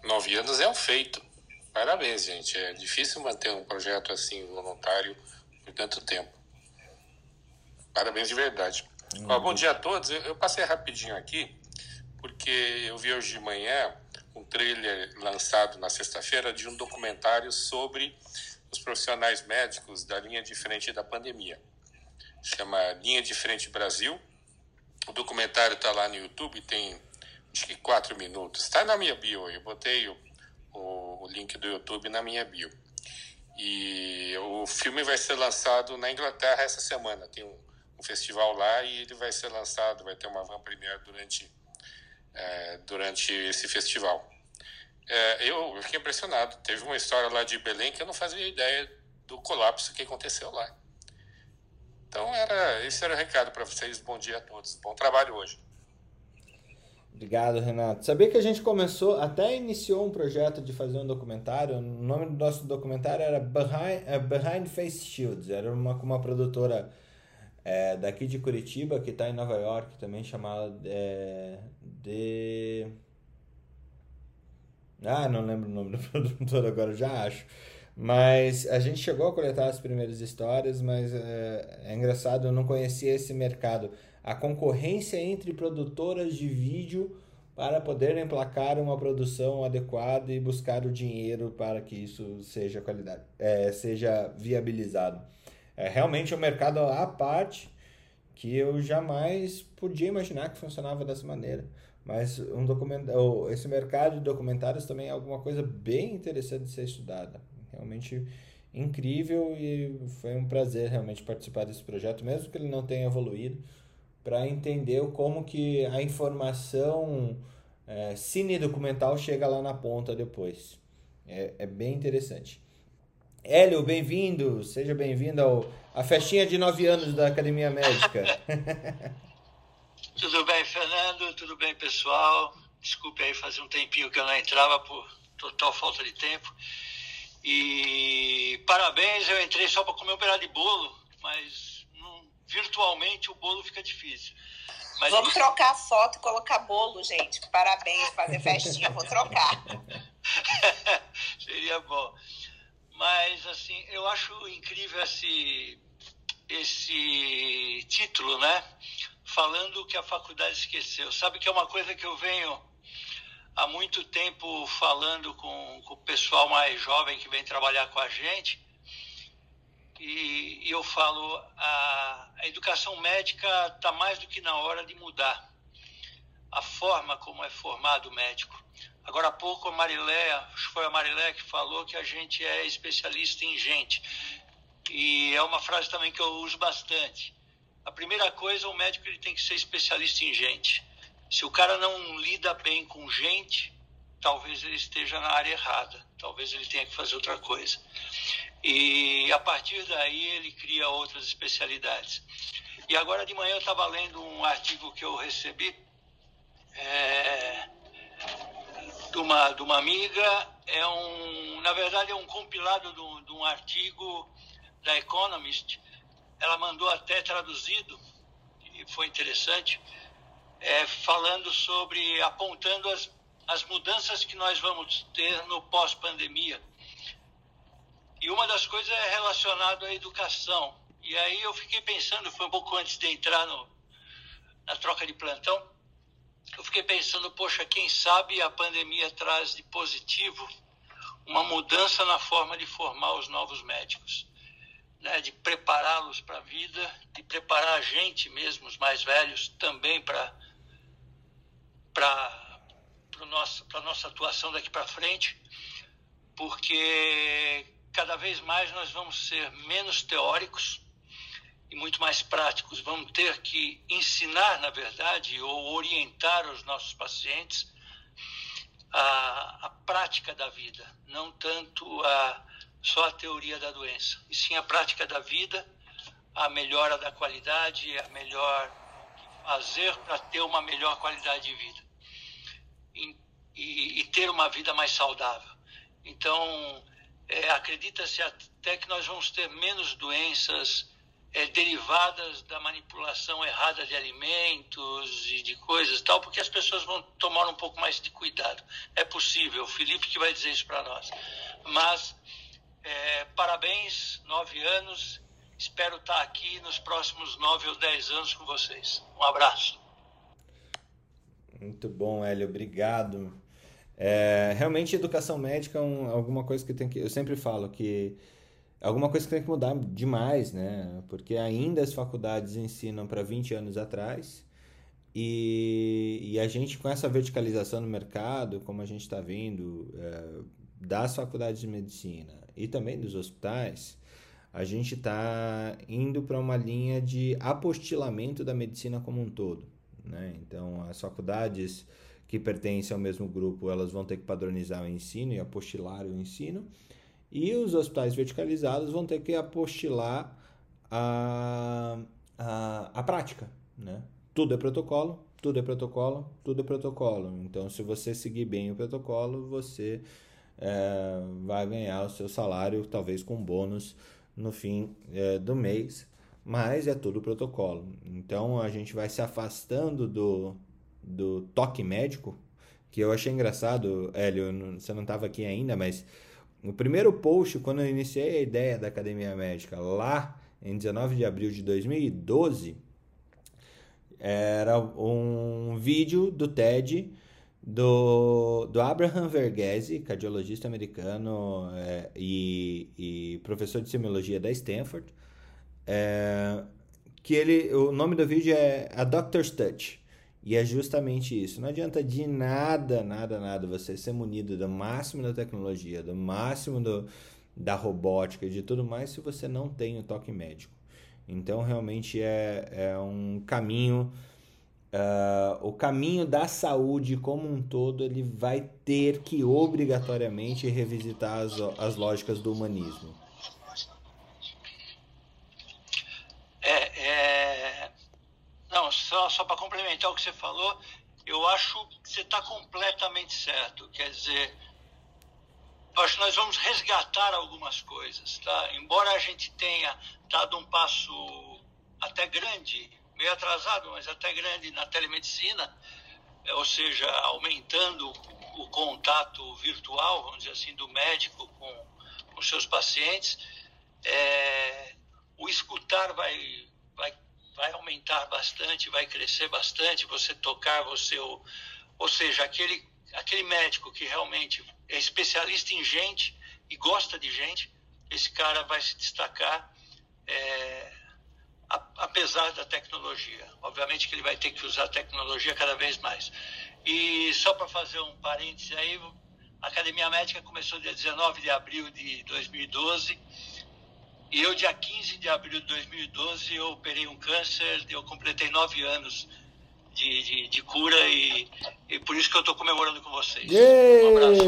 Nove anos é um feito. Parabéns, gente. É difícil manter um projeto assim voluntário por tanto tempo. Parabéns de verdade. Uhum. Ó, bom dia a todos. Eu, eu, passei rapidinho aqui, porque eu vi hoje de manhã um trailer lançado na sexta-feira de um documentário sobre os profissionais médicos da linha de frente da pandemia. Chama Linha de Frente Brasil. O documentário está lá no YouTube, tem acho que quatro minutos. Está na minha bio, eu botei o, o, o link do YouTube na minha bio. E o filme vai ser lançado na Inglaterra essa semana. Tem um um festival lá e ele vai ser lançado, vai ter uma van premiere durante, é, durante esse festival. É, eu fiquei impressionado. Teve uma história lá de Belém que eu não fazia ideia do colapso que aconteceu lá. Então, era, esse era o recado para vocês. Bom dia a todos. Bom trabalho hoje. Obrigado, Renato. Sabia que a gente começou, até iniciou um projeto de fazer um documentário. O nome do nosso documentário era Behind, uh, Behind Face Shields. Era uma, uma produtora é, daqui de Curitiba, que está em Nova York, também chamada é, de. Ah, não lembro o nome do produtor agora, já acho. Mas a gente chegou a coletar as primeiras histórias, mas é, é engraçado, eu não conhecia esse mercado. A concorrência entre produtoras de vídeo para poder emplacar uma produção adequada e buscar o dinheiro para que isso seja qualidade, é, seja viabilizado. É realmente um mercado à parte que eu jamais podia imaginar que funcionava dessa maneira. Mas um documentário, esse mercado de documentários também é alguma coisa bem interessante de ser estudada. Realmente incrível e foi um prazer realmente participar desse projeto, mesmo que ele não tenha evoluído, para entender como que a informação é, cine-documental chega lá na ponta depois. É, é bem interessante. Hélio, bem-vindo, seja bem-vindo ao a festinha de nove anos da Academia Médica. tudo bem, Fernando? Tudo bem, pessoal? Desculpe aí, fazia um tempinho que eu não entrava por total falta de tempo. E parabéns, eu entrei só para comer um pedaço de bolo, mas não, virtualmente o bolo fica difícil. Mas Vamos trocar foto e colocar bolo, gente. Parabéns, fazer festinha, vou trocar. Seria bom. Mas, assim, eu acho incrível esse, esse título, né? Falando que a faculdade esqueceu. Sabe que é uma coisa que eu venho há muito tempo falando com, com o pessoal mais jovem que vem trabalhar com a gente. E, e eu falo, a, a educação médica está mais do que na hora de mudar a forma como é formado o médico. Agora há pouco a Marilé, foi a Marilé que falou que a gente é especialista em gente. E é uma frase também que eu uso bastante. A primeira coisa, o médico ele tem que ser especialista em gente. Se o cara não lida bem com gente, talvez ele esteja na área errada. Talvez ele tenha que fazer outra coisa. E a partir daí ele cria outras especialidades. E agora de manhã eu estava lendo um artigo que eu recebi. É de uma, de uma amiga, é um, na verdade é um compilado de, de um artigo da Economist. Ela mandou até traduzido, e foi interessante, é, falando sobre, apontando as, as mudanças que nós vamos ter no pós-pandemia. E uma das coisas é relacionada à educação. E aí eu fiquei pensando, foi um pouco antes de entrar no, na troca de plantão, eu fiquei pensando, poxa, quem sabe a pandemia traz de positivo uma mudança na forma de formar os novos médicos, né? de prepará-los para a vida, de preparar a gente mesmo, os mais velhos, também para para a nossa atuação daqui para frente, porque cada vez mais nós vamos ser menos teóricos e muito mais práticos. Vamos ter que ensinar, na verdade, ou orientar os nossos pacientes a, a prática da vida, não tanto a, só a teoria da doença, e sim a prática da vida, a melhora da qualidade, a melhor fazer para ter uma melhor qualidade de vida e, e, e ter uma vida mais saudável. Então, é, acredita-se até que nós vamos ter menos doenças é, derivadas da manipulação errada de alimentos e de coisas tal, porque as pessoas vão tomar um pouco mais de cuidado. É possível, o Felipe que vai dizer isso para nós. Mas, é, parabéns, nove anos. Espero estar aqui nos próximos nove ou dez anos com vocês. Um abraço. Muito bom, Hélio. Obrigado. É, realmente, educação médica é um, alguma coisa que tem que. Eu sempre falo que alguma coisa que tem que mudar demais, né? Porque ainda as faculdades ensinam para 20 anos atrás e, e, a gente com essa verticalização no mercado, como a gente está vendo é, das faculdades de medicina e também dos hospitais, a gente está indo para uma linha de apostilamento da medicina como um todo, né? Então as faculdades que pertencem ao mesmo grupo, elas vão ter que padronizar o ensino e apostilar o ensino e os hospitais verticalizados vão ter que apostilar a, a, a prática, né? Tudo é protocolo, tudo é protocolo, tudo é protocolo. Então, se você seguir bem o protocolo, você é, vai ganhar o seu salário, talvez com bônus no fim é, do mês, mas é tudo protocolo. Então, a gente vai se afastando do, do toque médico, que eu achei engraçado, Hélio, você não estava aqui ainda, mas no primeiro post, quando eu iniciei a ideia da Academia Médica, lá em 19 de abril de 2012, era um vídeo do TED do, do Abraham Verghese, cardiologista americano é, e, e, professor de semiologia da Stanford, é, que ele, o nome do vídeo é A Doctor's Touch. E é justamente isso. Não adianta de nada, nada, nada você ser munido do máximo da tecnologia, do máximo do, da robótica e de tudo mais se você não tem o toque médico. Então, realmente é, é um caminho. Uh, o caminho da saúde como um todo ele vai ter que obrigatoriamente revisitar as, as lógicas do humanismo. Não, só, para complementar o que você falou, eu acho que você está completamente certo. Quer dizer, acho que nós vamos resgatar algumas coisas. Tá? Embora a gente tenha dado um passo até grande, meio atrasado, mas até grande na telemedicina, é, ou seja, aumentando o contato virtual, vamos dizer assim, do médico com, com seus pacientes, é, o escutar vai, vai vai aumentar bastante, vai crescer bastante, você tocar, você ou, ou seja, aquele aquele médico que realmente é especialista em gente e gosta de gente, esse cara vai se destacar é, apesar da tecnologia. Obviamente que ele vai ter que usar a tecnologia cada vez mais. E só para fazer um parêntese aí, a Academia Médica começou dia 19 de abril de 2012 e eu, dia 15 de abril de 2012, eu operei um câncer, eu completei nove anos de, de, de cura e, e, por isso que eu estou comemorando com vocês. Um abraço.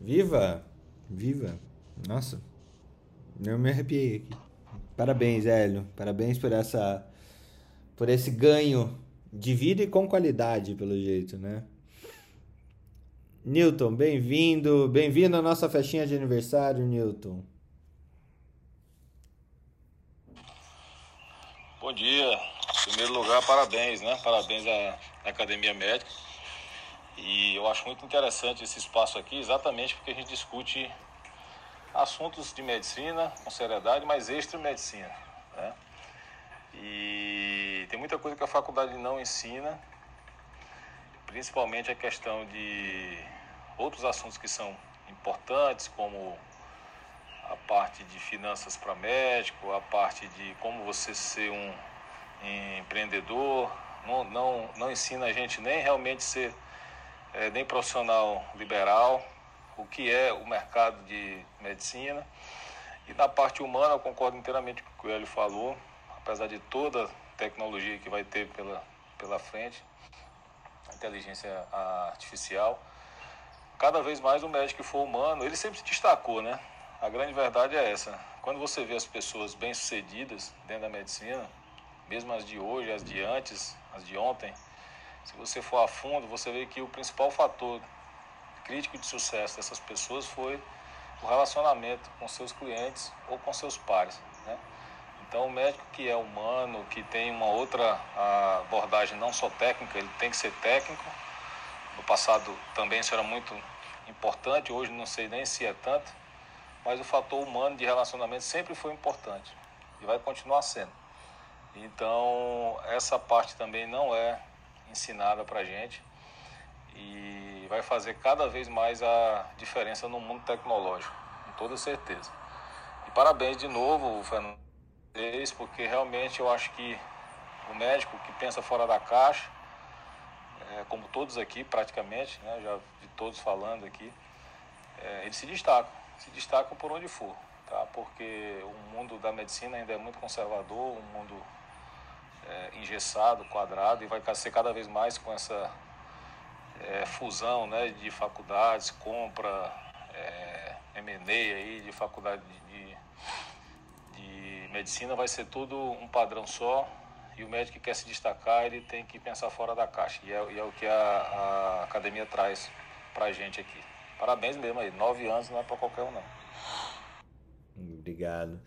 Viva! Viva! Nossa, eu me arrepiei aqui. Parabéns, Hélio. Parabéns por essa por esse ganho de vida e com qualidade, pelo jeito, né? Newton, bem-vindo. Bem-vindo à nossa festinha de aniversário, Newton. Bom dia. Em primeiro lugar, parabéns, né? Parabéns à Academia Médica. E eu acho muito interessante esse espaço aqui, exatamente porque a gente discute assuntos de medicina com seriedade, mas extra-medicina, né? E tem muita coisa que a faculdade não ensina, principalmente a questão de outros assuntos que são importantes, como a parte de finanças para médico, a parte de como você ser um empreendedor, não, não, não ensina a gente nem realmente ser é, nem profissional liberal, o que é o mercado de medicina. E na parte humana, eu concordo inteiramente com o que o falou, apesar de toda a tecnologia que vai ter pela, pela frente, inteligência artificial, cada vez mais o médico que for humano, ele sempre se destacou, né? A grande verdade é essa. Quando você vê as pessoas bem-sucedidas dentro da medicina, mesmo as de hoje, as de antes, as de ontem, se você for a fundo, você vê que o principal fator crítico de sucesso dessas pessoas foi o relacionamento com seus clientes ou com seus pares. Né? Então, o médico que é humano, que tem uma outra abordagem não só técnica, ele tem que ser técnico. No passado também isso era muito importante, hoje não sei nem se é tanto, mas o fator humano de relacionamento sempre foi importante e vai continuar sendo. Então, essa parte também não é ensinada para gente e vai fazer cada vez mais a diferença no mundo tecnológico, com toda certeza. E parabéns de novo, Fernando, porque realmente eu acho que o médico que pensa fora da caixa, é, como todos aqui praticamente, né, já vi todos falando aqui, é, eles se destacam, se destacam por onde for, tá? porque o mundo da medicina ainda é muito conservador, um mundo é, engessado, quadrado, e vai ser cada vez mais com essa é, fusão né, de faculdades, compra, é, aí, de faculdade de, de, medicina, vai ser tudo um padrão só, e o médico que quer se destacar, ele tem que pensar fora da caixa, e é, e é o que a, a academia traz para a gente aqui. Parabéns mesmo aí, nove anos não é para qualquer um não. Obrigado.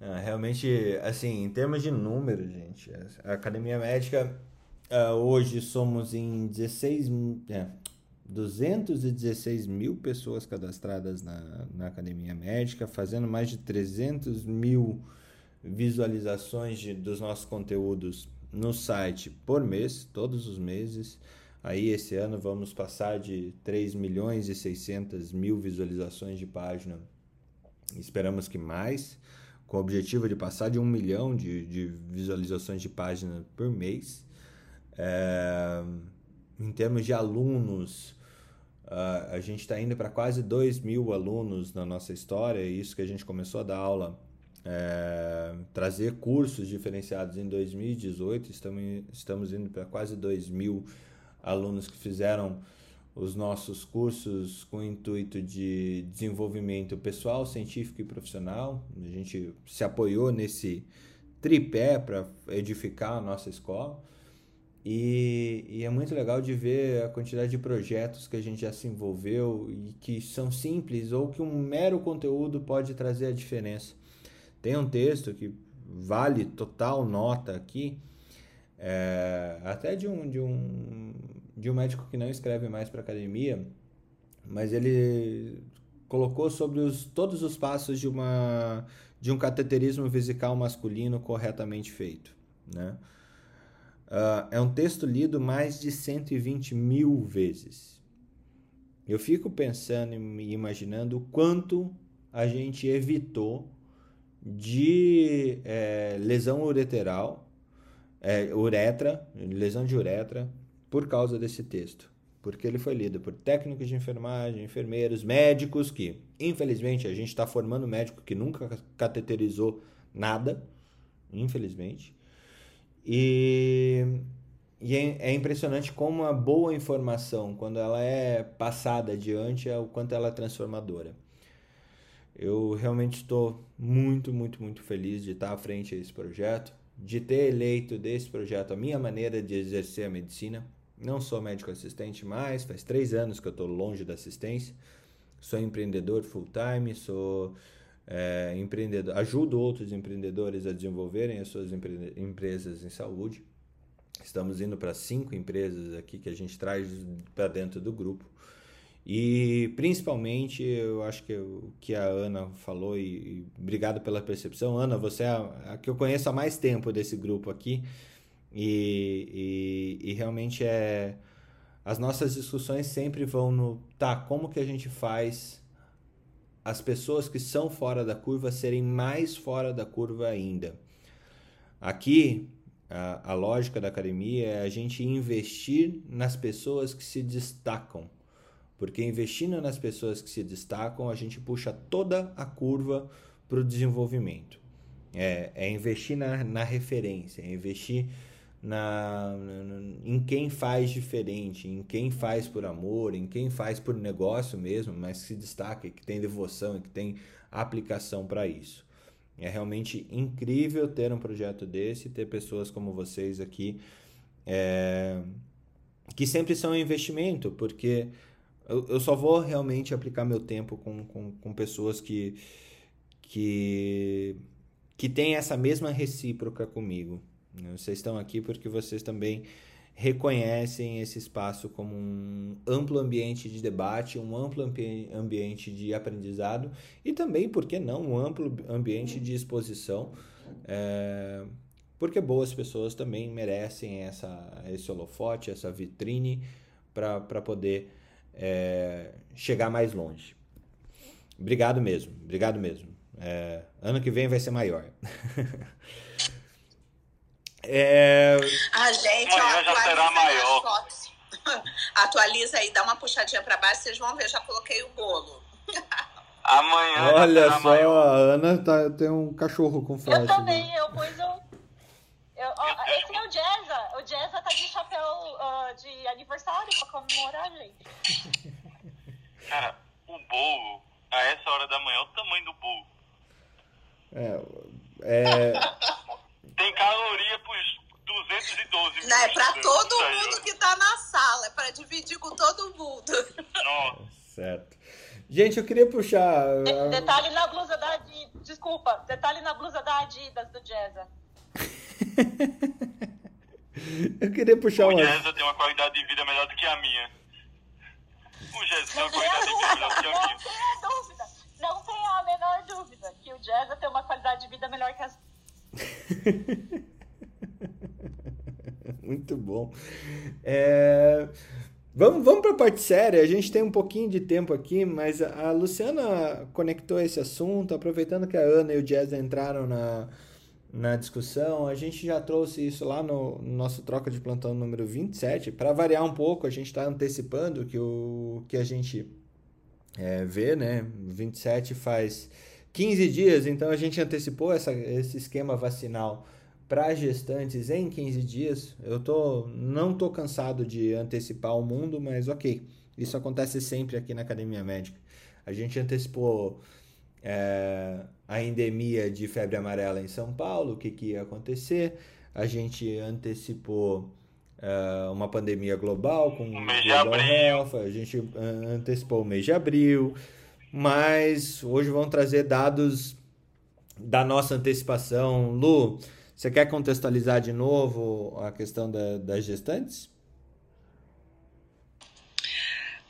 Ah, realmente, assim, em termos de número, gente, a Academia Médica, uh, hoje somos em 16, é, 216 mil pessoas cadastradas na, na Academia Médica, fazendo mais de 300 mil visualizações de, dos nossos conteúdos no site por mês, todos os meses. Aí esse ano vamos passar de 3 milhões e 600 mil visualizações de página. Esperamos que mais com o objetivo de passar de um milhão de, de visualizações de página por mês. É, em termos de alunos, a gente está indo para quase 2 mil alunos na nossa história, isso que a gente começou a dar aula. É, trazer cursos diferenciados em 2018, estamos, estamos indo para quase 2 mil alunos que fizeram os nossos cursos com o intuito de desenvolvimento pessoal, científico e profissional. A gente se apoiou nesse tripé para edificar a nossa escola. E, e, é muito legal de ver a quantidade de projetos que a gente já se envolveu e que são simples ou que um mero conteúdo pode trazer a diferença. Tem um texto que vale total nota aqui, é, até de um, de um de um médico que não escreve mais para academia, mas ele colocou sobre os, todos os passos de uma de um cateterismo vesical masculino corretamente feito, né? Uh, é um texto lido mais de 120 mil vezes. Eu fico pensando e imaginando o quanto a gente evitou de é, lesão ureteral, é, uretra, lesão de uretra, por causa desse texto. Porque ele foi lido por técnicos de enfermagem, enfermeiros, médicos, que, infelizmente, a gente está formando médico que nunca cateterizou nada, infelizmente. E, e é, é, impressionante como a boa informação, quando ela é passada adiante, é o quanto ela é transformadora. Eu realmente estou muito, muito, muito feliz de estar à frente desse projeto, de ter eleito desse projeto a minha maneira de exercer a medicina. Não sou médico assistente mais, faz três anos que eu estou longe da assistência. Sou empreendedor full time, sou é, empreendedor, ajudo outros empreendedores a desenvolverem as suas empresas em saúde. Estamos indo para cinco empresas aqui que a gente traz para dentro do grupo. E principalmente, eu acho que o que a Ana falou, e, e obrigado pela percepção. Ana, você é a, a que eu conheço há mais tempo desse grupo aqui. E, e, e realmente é. As nossas discussões sempre vão no. Tá, como que a gente faz as pessoas que são fora da curva serem mais fora da curva ainda? Aqui, a, a lógica da academia é a gente investir nas pessoas que se destacam. Porque investindo nas pessoas que se destacam, a gente puxa toda a curva para o desenvolvimento. É, é investir na, na referência, é investir na, em quem faz diferente, em quem faz por amor, em quem faz por negócio mesmo, mas que se destaca, que tem devoção, que tem aplicação para isso. É realmente incrível ter um projeto desse, ter pessoas como vocês aqui, é, que sempre são um investimento, porque eu, eu só vou realmente aplicar meu tempo com, com, com pessoas que, que, que têm essa mesma recíproca comigo. Né? Vocês estão aqui porque vocês também reconhecem esse espaço como um amplo ambiente de debate, um amplo ambiente de aprendizado e também, por que não, um amplo ambiente de exposição, é, porque boas pessoas também merecem essa, esse holofote, essa vitrine para poder é, chegar mais longe. Obrigado mesmo, obrigado mesmo. É, ano que vem vai ser maior. É... A gente, ó, já será maior. Atualiza aí, dá uma puxadinha para baixo, vocês vão ver, já coloquei o bolo. Amanhã. Olha só, maior. a Ana tá, tem um cachorro com flash. Eu também, né? eu pus um. Eu, ó, esse é o Jazza. O Jazza tá de chapéu uh, de aniversário pra comemorar, gente. Cara, o bolo, a essa hora da manhã, é o tamanho do bolo. É. é... Tem caloria pros 212 Não, é pra todo mundo que tá na sala, é pra dividir com todo mundo. Nossa. Certo. Gente, eu queria puxar. De detalhe na blusa da Adidas. Desculpa, detalhe na blusa da Adidas do Jazza. eu queria puxar o uma. O Jazza tem uma qualidade de vida melhor do que a minha. O Jazza tem uma qualidade de vida melhor do que a minha. Não tenha dúvida. Não tenha a menor dúvida que o Jazza tem uma qualidade de vida melhor que a Muito bom. É... Vamos, vamos para a parte séria. A gente tem um pouquinho de tempo aqui, mas a Luciana conectou esse assunto, aproveitando que a Ana e o Jazz entraram na, na discussão. A gente já trouxe isso lá no, no nosso troca de plantão número 27. Para variar um pouco, a gente está antecipando que o que a gente é, vê, né? 27 faz 15 dias, então a gente antecipou essa, esse esquema vacinal para gestantes em 15 dias. Eu tô, não tô cansado de antecipar o mundo, mas ok, isso acontece sempre aqui na Academia Médica. A gente antecipou é, a endemia de febre amarela em São Paulo, o que, que ia acontecer. A gente antecipou é, uma pandemia global com o mês de abril. A gente antecipou o mês de abril mas hoje vão trazer dados da nossa antecipação. Lu, você quer contextualizar de novo a questão da, das gestantes?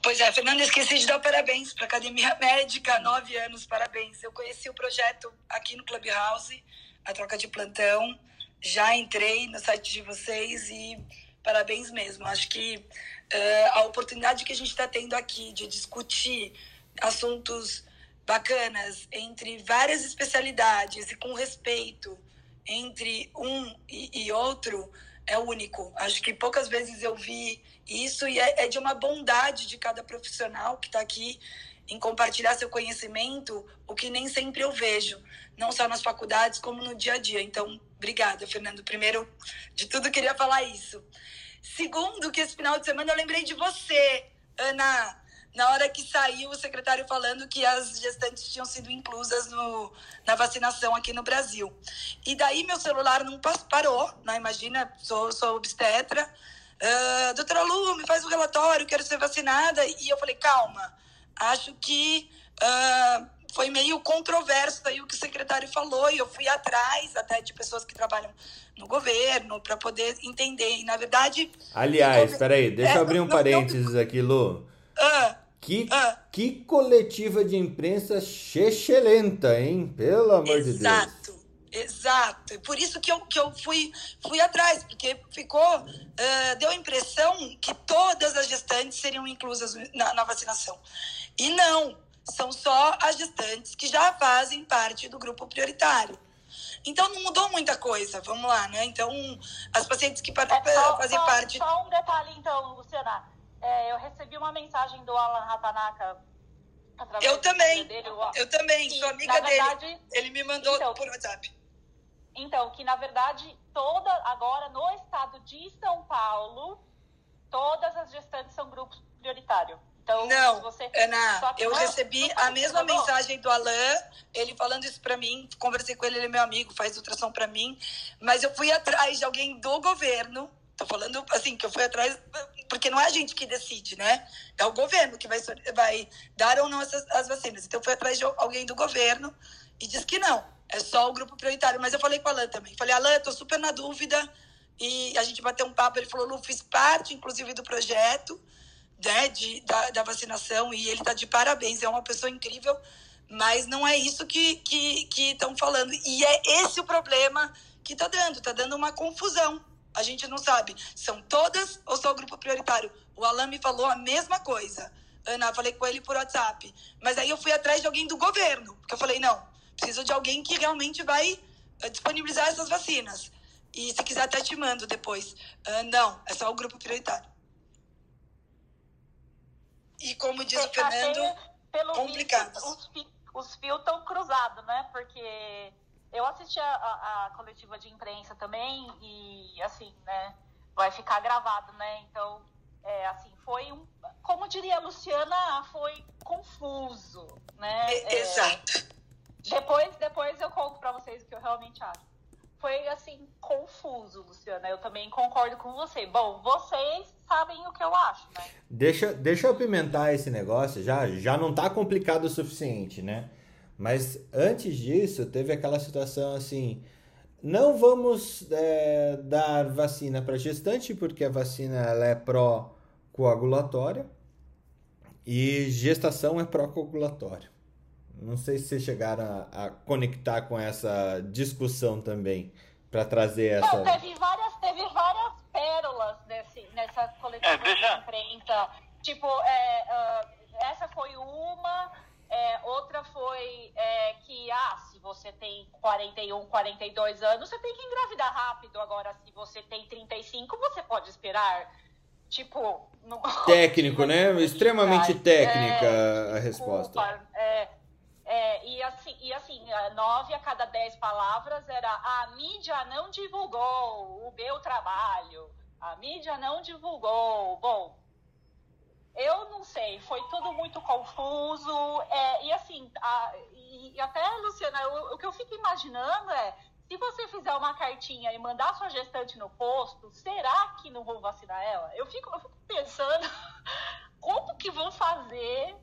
Pois é, Fernanda, esqueci de dar parabéns para a Academia Médica, nove anos, parabéns. Eu conheci o projeto aqui no Clubhouse, a troca de plantão, já entrei no site de vocês e parabéns mesmo. Acho que uh, a oportunidade que a gente está tendo aqui de discutir assuntos bacanas entre várias especialidades e com respeito entre um e, e outro é único. Acho que poucas vezes eu vi isso e é, é de uma bondade de cada profissional que está aqui em compartilhar seu conhecimento, o que nem sempre eu vejo, não só nas faculdades, como no dia a dia. Então, obrigada, Fernando. Primeiro de tudo, queria falar isso. Segundo, que esse final de semana eu lembrei de você, Ana na hora que saiu o secretário falando que as gestantes tinham sido inclusas no, na vacinação aqui no Brasil. E daí meu celular não parou, né? imagina, sou, sou obstetra. Uh, doutora Lu, me faz um relatório, quero ser vacinada. E eu falei, calma, acho que uh, foi meio controverso aí o que o secretário falou. E eu fui atrás até de pessoas que trabalham no governo para poder entender. E na verdade. Aliás, espera aí, deixa eu abrir um parênteses aqui, Lu. Ah, que, ah. que coletiva de imprensa excelente, hein? Pelo amor exato, de Deus. Exato, exato. Por isso que eu, que eu fui, fui atrás, porque ficou, uh, deu a impressão que todas as gestantes seriam inclusas na, na vacinação. E não, são só as gestantes que já fazem parte do grupo prioritário. Então não mudou muita coisa, vamos lá, né? Então, as pacientes que é, só, fazem só, parte. Só um detalhe, então, Luciana. É, eu recebi uma mensagem do Alan Ratanaka. Eu também. Dele, eu também, sou amiga dele. Ele me mandou então, por WhatsApp. Então, que na verdade, toda agora no estado de São Paulo, todas as gestantes são grupos prioritário. Então, não, você... Ana, eu recebi a mesma mensagem do Alain, ele falando isso para mim, conversei com ele, ele é meu amigo, faz ultrassom para mim, mas eu fui atrás de alguém do governo, tô falando assim, que eu fui atrás, porque não é a gente que decide, né? É o governo que vai, vai dar ou não essas, as vacinas. Então, eu fui atrás de alguém do governo e disse que não, é só o grupo prioritário. Mas eu falei com o Alain também, falei, Alain, tô super na dúvida, e a gente bateu um papo, ele falou, Lu, fiz parte, inclusive, do projeto, né, de, da, da vacinação e ele está de parabéns, é uma pessoa incrível, mas não é isso que estão que, que falando. E é esse o problema que está dando, está dando uma confusão. A gente não sabe, são todas ou só o grupo prioritário? O Alan me falou a mesma coisa. Ana, falei com ele por WhatsApp. Mas aí eu fui atrás de alguém do governo, porque eu falei, não, preciso de alguém que realmente vai eh, disponibilizar essas vacinas. E se quiser até te mando depois. Uh, não, é só o grupo prioritário. E como diz o Fernando, pelo complicados. Visto, os, os fios estão cruzados, né? Porque eu assisti a, a, a, coletiva de imprensa também e, assim, né? Vai ficar gravado, né? Então, é, assim, foi um... Como diria a Luciana, foi confuso, né? É, exato. Depois, depois eu conto para realmente acho foi assim confuso, Luciana. Eu também concordo com você. Bom, vocês sabem o que eu acho, né? Deixa, deixa eu apimentar esse negócio, já já não tá complicado o suficiente, né? Mas antes disso, teve aquela situação assim, não vamos é, dar vacina para gestante porque a vacina ela é pró-coagulatória e gestação é pró-coagulatória. Não sei se vocês chegaram a, a conectar com essa discussão também para trazer essa. Não, teve várias, teve várias pérolas nesse, nessa coletiva é, deixa... de imprensa. Tipo, é, uh, essa foi uma, é, outra foi é, que, ah, se você tem 41, 42 anos, você tem que engravidar rápido. Agora, se você tem 35, você pode esperar. Tipo. No... Técnico, né? Extremamente técnica a resposta. É, é, e, assim, e assim, nove a cada dez palavras era a mídia não divulgou o meu trabalho, a mídia não divulgou. Bom, eu não sei, foi tudo muito confuso. É, e assim, a, e, e, até, Luciana, o, o que eu fico imaginando é se você fizer uma cartinha e mandar sua gestante no posto, será que não vão vacinar ela? Eu fico, eu fico pensando como que vão fazer.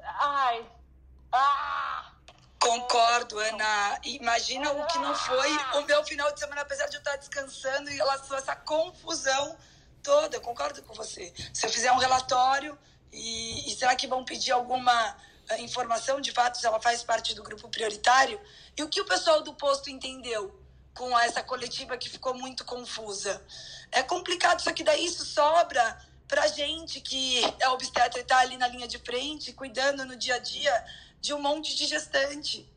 Ai, ah! Concordo, Ana. Imagina o que não foi o meu final de semana, apesar de eu estar descansando, em relação a essa confusão toda. Eu concordo com você. Se eu fizer um relatório, e, e será que vão pedir alguma eh, informação, de fato, se ela faz parte do grupo prioritário? E o que o pessoal do posto entendeu com essa coletiva que ficou muito confusa? É complicado, só que daí isso sobra pra gente que é obstetra e tá ali na linha de frente, cuidando no dia a dia de um monte de gestante.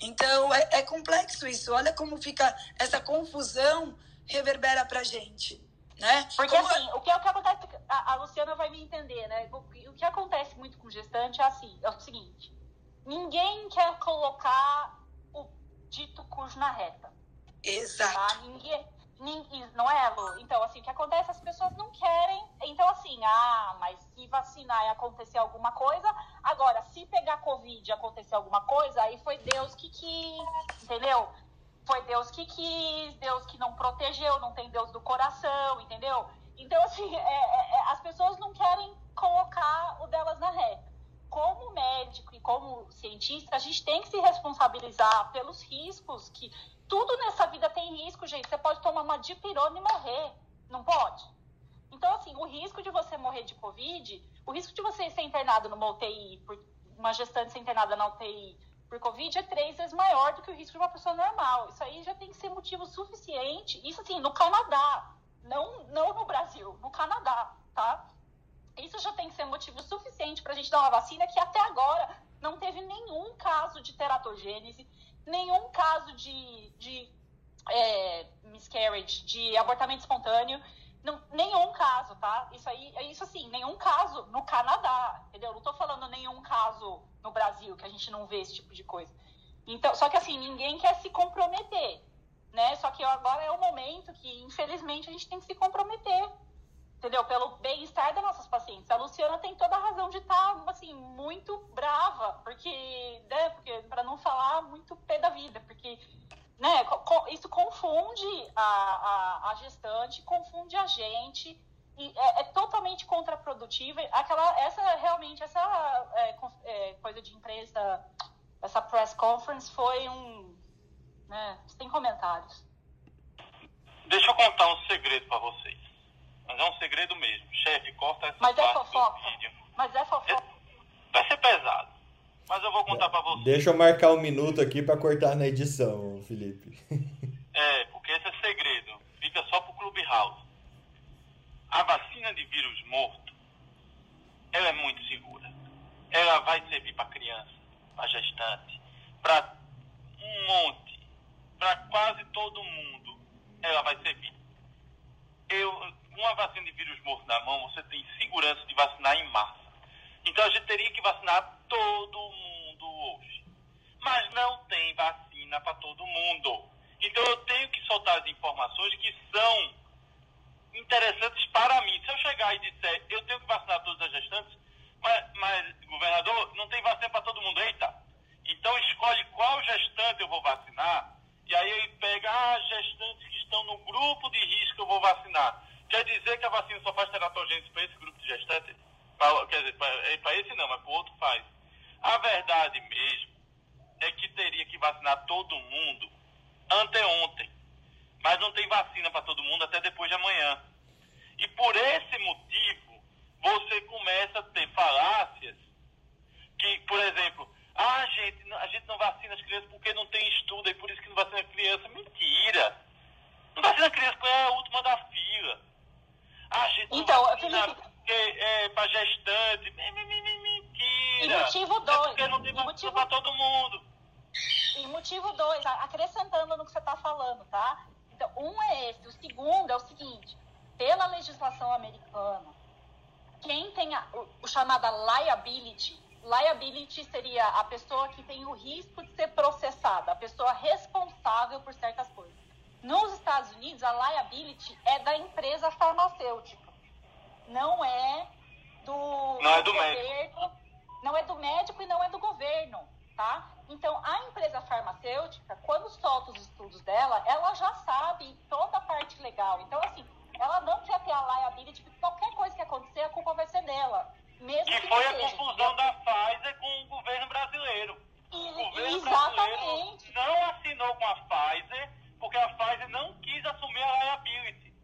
Então, é, é complexo isso. Olha como fica essa confusão reverbera pra gente. Né? Porque como... assim, o que, o que acontece, a, a, Luciana vai me entender, né? O, o, que acontece muito com gestante é assim, é o seguinte, ninguém quer colocar o dito cujo na reta. Exato. Tá? Ninguém, não é, Lu? Então, assim, o que acontece? As pessoas não querem. Então, assim, ah, mas se vacinar e acontecer alguma coisa. Agora, se pegar Covid e acontecer alguma coisa, aí foi Deus que quis, entendeu? Foi Deus que quis, Deus que não protegeu, não tem Deus do coração, entendeu? Então, assim, é, é, é as pessoas não querem colocar o delas na reta. Como médico e como cientista, a gente tem que se responsabilizar pelos riscos que tudo nessa vida tem risco, gente. Você pode tomar uma dipirona e morrer. Não pode? Então, assim, o risco de você morrer de Covid, o risco de você ser internado numa UTI, por, uma gestante ser internada na UTI por Covid é três vezes maior do que o risco de uma pessoa normal. Isso aí já tem que ser motivo suficiente. Isso, assim, no Canadá, não, não no Brasil, no Canadá, tá? Isso já tem que ser motivo suficiente para a gente dar uma vacina que até agora não teve nenhum caso de teratogênese, nenhum caso de, de é, miscarriage, de abortamento espontâneo, não, nenhum caso, tá? Isso aí, é isso assim, nenhum caso no Canadá, entendeu? Não tô falando nenhum caso no Brasil, que a gente não vê esse tipo de coisa. Então, só que assim, ninguém quer se comprometer, né? Só que agora é o momento que, infelizmente, a gente tem que se comprometer, entendeu? Pelo bem-estar das nossas pacientes. A Luciana tem toda a razão de estar, tá, assim, muito brava, porque, né? Porque, para não falar muito pé da vida, porque né, isso confunde a, a, a gestante, confunde a gente, e é, é, totalmente contraprodutiva. Aquela, essa realmente, essa é, é, coisa de imprensa, essa press conference foi um. Né, tem comentários. Deixa eu contar um segredo para vocês. Mas é um segredo mesmo. Chefe, corta essa Mas é parte é fofoca. do vídeo. Mas é fofoca. Vai ser pesado. Mas eu vou contar para vocês. Deixa eu marcar um minuto aqui para cortar na edição, Felipe. é, porque esse é segredo. Fica só pro Clubhouse. A vacina de vírus morto, ela é muito segura. Ela vai servir para criança, para gestante, para um monte, para quase todo mundo. Ela vai servir. Eu, com a vacina de vírus morto na mão, você tem segurança de vacinar em massa. Então a gente teria que vacinar todo mundo hoje. Mas não tem vacina para todo mundo. Então eu tenho que soltar as informações que são interessantes para mim. Se eu chegar e disser eu tenho que vacinar todas as gestantes, mas, mas governador, não tem vacina para todo mundo, eita. Então escolhe qual gestante eu vou vacinar, e aí ele pega ah, gestantes que estão no grupo de risco eu vou vacinar. Quer dizer que a vacina só faz teratogênese para esse grupo de gestantes? Pra, quer dizer, para é, esse não, mas para o outro faz. A verdade mesmo é que teria que vacinar todo mundo anteontem. Mas não tem vacina para todo mundo até depois de amanhã. E por esse motivo, você começa a ter falácias que, por exemplo, ah, gente, a gente não vacina as crianças porque não tem estudo e por isso que não vacina criança. Mentira! Não vacina criança porque é a última da fila. Então, vacina Felipe... é para gestante. Mentira! E motivo dois. É porque não tem vacina motivo... para todo mundo. E motivo dois, acrescentando no que você está falando, tá? Então, um é esse. O segundo é o seguinte: pela legislação americana, quem tem a, o, o chamada liability, liability seria a pessoa que tem o risco de ser processada, a pessoa responsável por certas coisas. Nos Estados Unidos, a liability é da empresa farmacêutica, não é do, não é do, governo, médico. não é do médico e não é do governo, tá? Então, a empresa farmacêutica, quando solta os estudos dela, ela já sabe toda a parte legal. Então, assim, ela não quer ter a liability, porque qualquer coisa que acontecer, a culpa vai ser dela. Mesmo que, que foi a seja. confusão da Pfizer com o governo brasileiro. E, o governo exatamente. brasileiro não assinou com a Pfizer, porque a Pfizer não quis assumir a liability.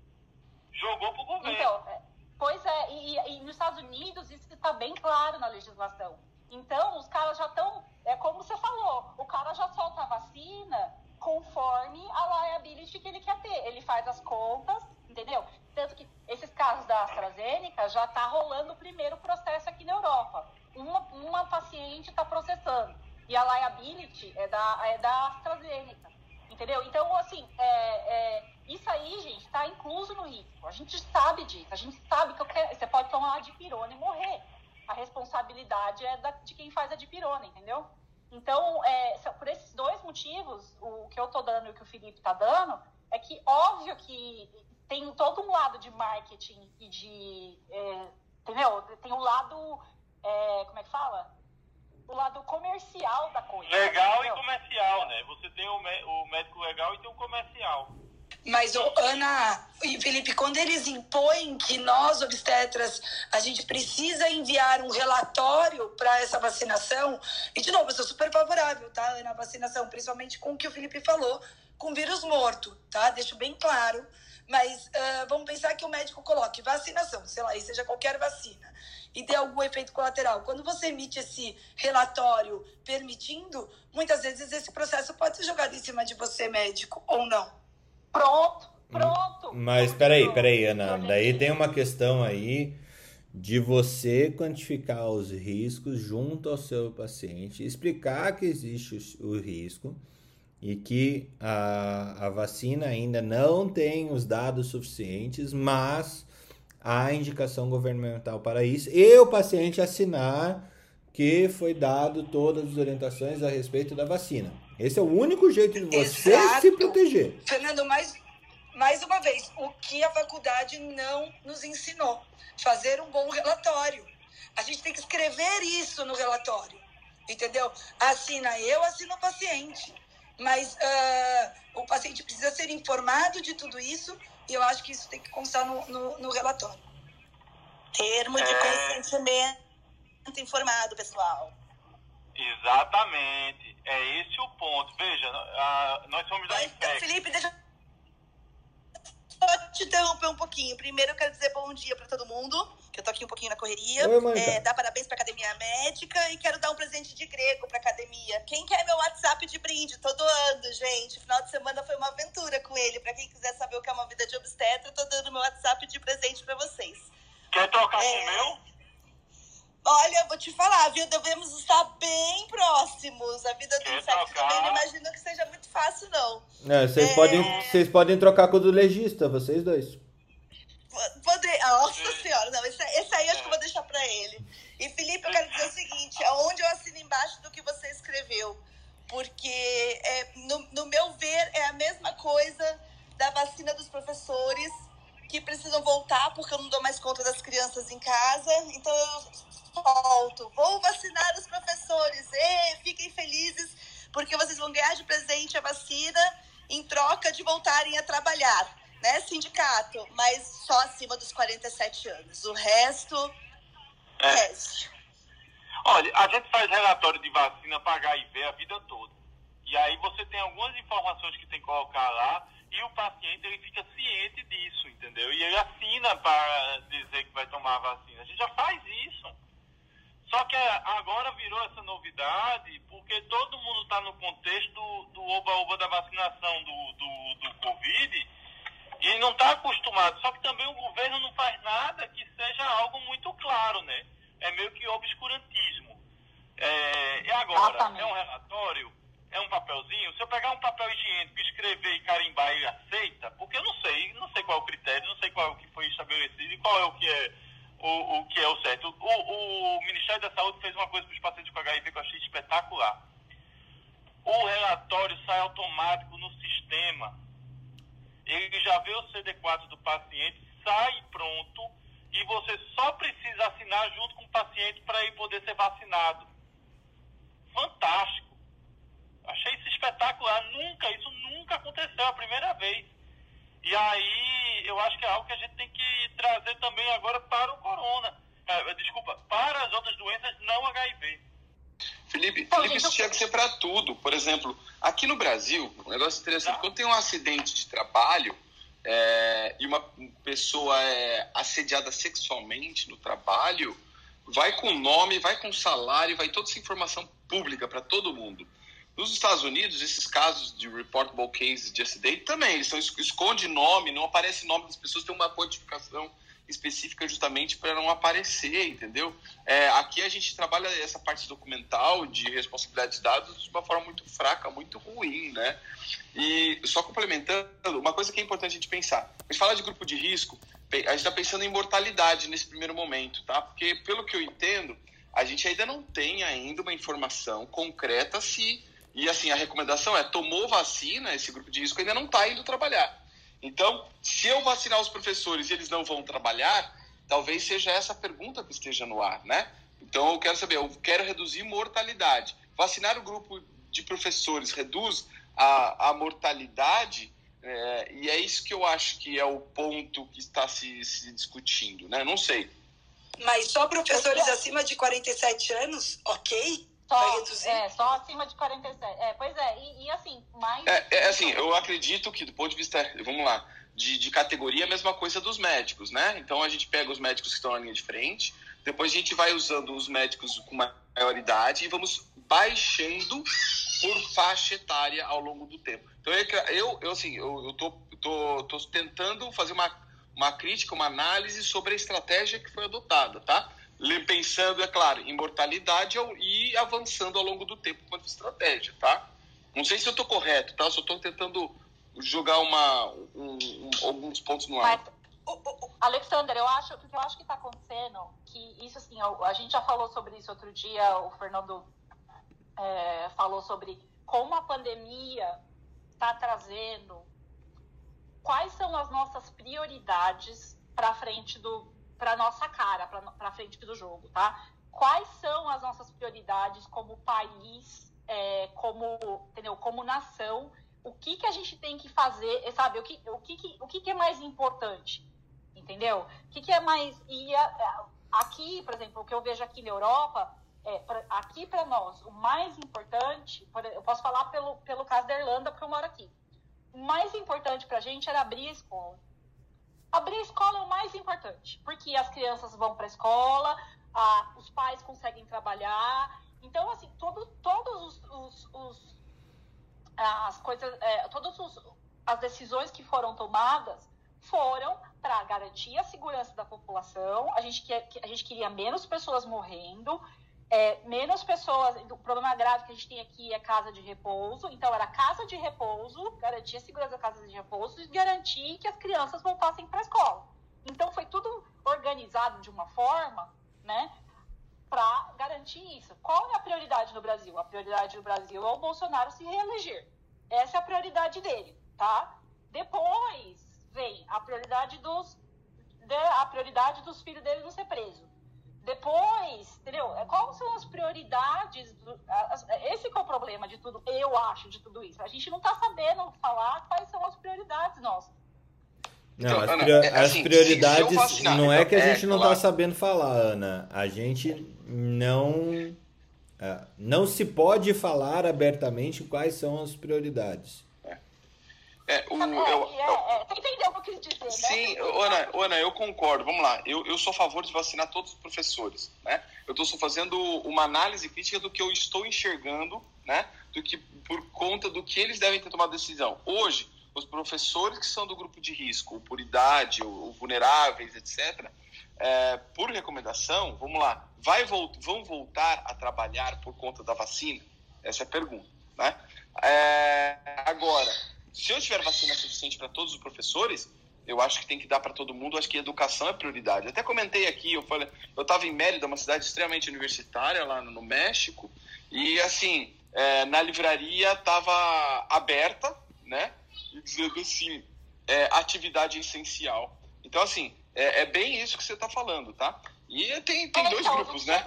Jogou pro governo. Então, é, pois é, e, e nos Estados Unidos isso está bem claro na legislação. Então, os caras já estão. É como você falou, o cara já solta a vacina conforme a liability que ele quer ter. Ele faz as contas, entendeu? Tanto que esses casos da AstraZeneca já está rolando o primeiro processo aqui na Europa. Uma, uma paciente está processando. E a liability é da, é da AstraZeneca. Entendeu? Então, assim, é, é, isso aí, gente, está incluso no risco. A gente sabe disso. A gente sabe que você pode tomar uma dipirona e morrer a responsabilidade é da, de quem faz a dipirona, entendeu? Então, é, por esses dois motivos, o que eu tô dando e o que o Felipe tá dando, é que óbvio que tem todo um lado de marketing e de. É, entendeu? Tem um lado. É, como é que fala? O lado comercial da coisa. Legal entendeu? e comercial, né? Você tem o, o médico legal e tem o comercial. Mas, oh, Ana e Felipe, quando eles impõem que nós, obstetras, a gente precisa enviar um relatório para essa vacinação, e de novo, eu sou super favorável, tá, Ana, a vacinação, principalmente com o que o Felipe falou, com vírus morto, tá? Deixo bem claro. Mas uh, vamos pensar que o médico coloque vacinação, sei lá, e seja qualquer vacina, e dê algum efeito colateral. Quando você emite esse relatório permitindo, muitas vezes esse processo pode ser jogado em cima de você, médico, ou não. Pronto, pronto. Mas peraí, peraí, Ana. Daí tem uma questão aí de você quantificar os riscos junto ao seu paciente, explicar que existe o risco e que a, a vacina ainda não tem os dados suficientes, mas há indicação governamental para isso, e o paciente assinar que foi dado todas as orientações a respeito da vacina. Esse é o único jeito de você Exato. se proteger. Fernando, mais, mais uma vez, o que a faculdade não nos ensinou? Fazer um bom relatório. A gente tem que escrever isso no relatório, entendeu? Assina eu, assina o paciente. Mas ah, o paciente precisa ser informado de tudo isso e eu acho que isso tem que constar no, no, no relatório. Termo de É. consentimento informado, pessoal. Exatamente. É esse o ponto. Veja, a- nós somos da INPEC. Felipe, deixa eu só te interromper um pouquinho. Primeiro eu quero dizer bom dia pra todo mundo, que eu tô aqui um pouquinho na correria. Oi. É, dar parabéns pra Academia Médica e quero dar um presente de grego pra academia. Quem quer meu WhatsApp de brinde? Tô doando, gente. Final de semana foi uma aventura com ele. Pra quem quiser saber o que é uma vida de obstetra, eu tô dando meu WhatsApp de presente pra vocês. Quer trocar com É. o meu? Olha, eu vou te falar, viu? Devemos estar bem próximos. A vida do inseto também não imagino que seja muito fácil, não. É, vocês, É. Podem, vocês podem trocar com o do legista, vocês dois. Poder... Nossa senhora, não, esse, esse aí acho que eu vou deixar pra ele. E Felipe, eu quero dizer o seguinte, aonde eu assino embaixo do que você escreveu. Porque, é, no, no meu ver, é a mesma coisa da vacina dos professores que precisam voltar porque eu não dou mais conta das crianças em casa. Então eu volto. Vou vacinar os professores. E fiquem felizes porque vocês vão ganhar de presente a vacina em troca de voltarem a trabalhar, né, sindicato? Mas só acima dos 47 anos. O resto, É. resto. Olha, a gente faz relatório de vacina para HIV a vida toda. E aí você tem algumas informações que tem que colocar lá e o paciente ele fica ciente disso, entendeu? E ele assina para dizer que vai tomar a vacina. A gente já faz isso. Só que agora virou essa novidade porque todo mundo está no contexto do- do oba-oba da vacinação do, do, do Covid e não está acostumado. Só que também o governo não faz nada que seja algo muito claro, né? É meio que obscurantismo. É, e agora, Exatamente. é um relatório, é um papelzinho. Se eu pegar um papel higiênico, escrever e carimbar, ele aceita? Porque eu não sei, não sei qual é o critério, não sei qual é o que foi estabelecido e qual é o que é o, o que é o certo. O, o Ministério da Saúde fez uma coisa para os pacientes com HIV que eu achei espetacular. O relatório sai automático no sistema. Ele já vê o CD4 do paciente, sai pronto e você só precisa assinar junto com o paciente para ele poder ser vacinado. Fantástico. Achei isso espetacular. Nunca, isso nunca aconteceu, é a primeira vez. E aí, eu acho que é algo que a gente tem que trazer também agora para o corona. É, desculpa, para as outras doenças não HIV. Felipe, Felipe isso tinha que ser para tudo. Por exemplo, aqui no Brasil, um negócio interessante, quando tem um acidente de trabalho é, e uma pessoa é assediada sexualmente no trabalho, vai com nome, vai com salário, vai toda essa informação pública para todo mundo. Nos Estados Unidos, esses casos de reportable cases de acidente também, eles são, esconde nome, não aparece nome das pessoas, tem uma codificação específica justamente para não aparecer, entendeu? É, aqui a gente trabalha essa parte documental de responsabilidade de dados de uma forma muito fraca, muito ruim, né? E só complementando, uma coisa que é importante a gente pensar. A gente fala de grupo de risco, a gente está pensando em mortalidade nesse primeiro momento, tá? Porque, pelo que eu entendo, a gente ainda não tem ainda uma informação concreta se... E, assim, a recomendação é, tomou vacina, esse grupo de risco ainda não está indo trabalhar. Então, se eu vacinar os professores e eles não vão trabalhar, talvez seja essa a pergunta que esteja no ar, né? Então, eu quero saber, eu quero reduzir mortalidade. Vacinar o grupo de professores reduz a, a mortalidade, é, e é isso que eu acho que é o ponto que está se, se discutindo, né? Não sei. Mas só professores acima de 47 anos, ok? Só, reduzir? é, só acima de 47. É, pois é, e, e assim, mais. É, é assim, eu acredito que do ponto de vista, vamos lá, de, de categoria, a mesma coisa dos médicos, né? Então a gente pega os médicos que estão na linha de frente, depois a gente vai usando os médicos com maior idade e vamos baixando por faixa etária ao longo do tempo. Então eu, eu, eu assim, eu, eu tô, tô, tô tentando fazer uma, uma crítica, uma análise sobre a estratégia que foi adotada, tá? Pensando, é claro, em mortalidade e avançando ao longo do tempo quanto estratégia, tá? Não sei se eu estou correto, tá? Só estou tentando jogar uma, um, um, alguns pontos no ar. Mas, Alexander, eu acho que eu acho que está acontecendo que isso assim, a gente já falou sobre isso outro dia, o Fernando é, falou sobre como a pandemia está trazendo quais são as nossas prioridades para frente do para nossa cara, frente do jogo, tá? Quais são as nossas prioridades como país, é, como entendeu? Como nação? O que que a gente tem que fazer, sabe? O que o que, o que, que é mais importante? Entendeu? O que, que é mais e a, aqui, por exemplo, o que eu vejo aqui na Europa é, pra, aqui para nós, o mais importante, eu posso falar pelo, pelo caso da Irlanda, porque eu moro aqui. O mais importante para a gente era abrir a escola. Abrir escola é o mais importante, porque as crianças vão para a escola, os pais conseguem trabalhar. Então, assim, todo, todos os, os, os as coisas, é, todas as decisões que foram tomadas foram para garantir a segurança da população. A gente, quer, a gente queria menos pessoas morrendo é, menos pessoas. O problema grave que a gente tem aqui é casa de repouso. Então, era casa de repouso, garantir a segurança da casa de repouso e garantir que as crianças voltassem para a escola. Então, foi tudo organizado de uma forma, né, para garantir isso. Qual é a prioridade no Brasil? A prioridade do Brasil é o Bolsonaro se reeleger. Essa é a prioridade dele, tá? Depois vem a prioridade dos a prioridade dos filhos dele não ser preso. Depois, entendeu? É, quais são as prioridades? Do, esse é o problema de tudo, eu acho, de tudo isso. A gente não está sabendo falar quais são as prioridades nossas. Não, então, as, Ana, é, assim, as prioridades vacinar, não é então, que a é, gente é, não está claro. sabendo falar, Ana. A gente não não se pode falar abertamente quais são as prioridades. É, o, eu, eu, é, Você entendeu o que eu quis dizer, né? Sim, Ana, Ana, eu concordo. Vamos lá. Eu, eu sou a favor de vacinar todos os professores, né? Eu estou fazendo uma análise crítica do que eu estou enxergando, né? Do que, por conta do que eles devem ter tomado decisão. Hoje, os professores que são do grupo de risco, por idade, ou, vulneráveis, etc., é, por recomendação, vamos lá, vai, vão voltar a trabalhar por conta da vacina? Essa é a pergunta, né? É, agora, se eu tiver vacina suficiente para todos os professores, eu acho que tem que dar para todo mundo. Acho que educação é prioridade. Até comentei aqui, eu falei, eu estava em Mérida, uma cidade extremamente universitária lá no México, e assim, é, na livraria estava aberta, né? E dizendo assim, é, atividade essencial. Então, assim, é, é bem isso que você está falando, tá? E tem, tem dois grupos, né?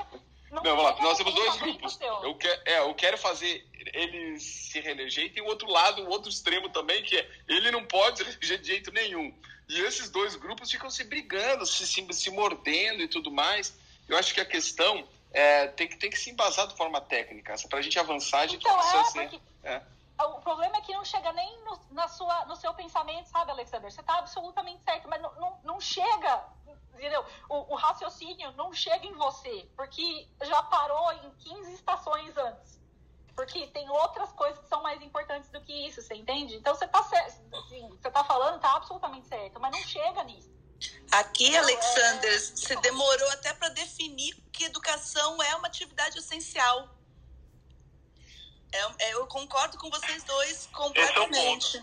Não, não vamos lá, nós temos dois grupos. Eu, que, é, eu quero fazer ele se reeleger e tem o outro lado, o outro extremo também, que é ele não pode se reeleger de jeito nenhum. E esses dois grupos ficam se brigando, se, se, se mordendo e tudo mais. Eu acho que a questão é, tem, que, tem que se embasar de forma técnica. Para a gente avançar, a gente então, precisa é, ser. Porque... É. O problema é que não chega nem no, na sua, no seu pensamento, sabe, Alexander? Você está absolutamente certo, mas não, não, não chega entendeu? O, o, raciocínio não chega em você, porque já parou em 15 estações antes. Porque tem outras coisas que são mais importantes do que isso, você entende? Então você tá certo, assim, você tá falando, tá absolutamente certo, mas não chega nisso. Aqui, então, Alexander, é... você demorou até para definir que educação é uma atividade essencial. É, é, eu concordo com vocês dois completamente.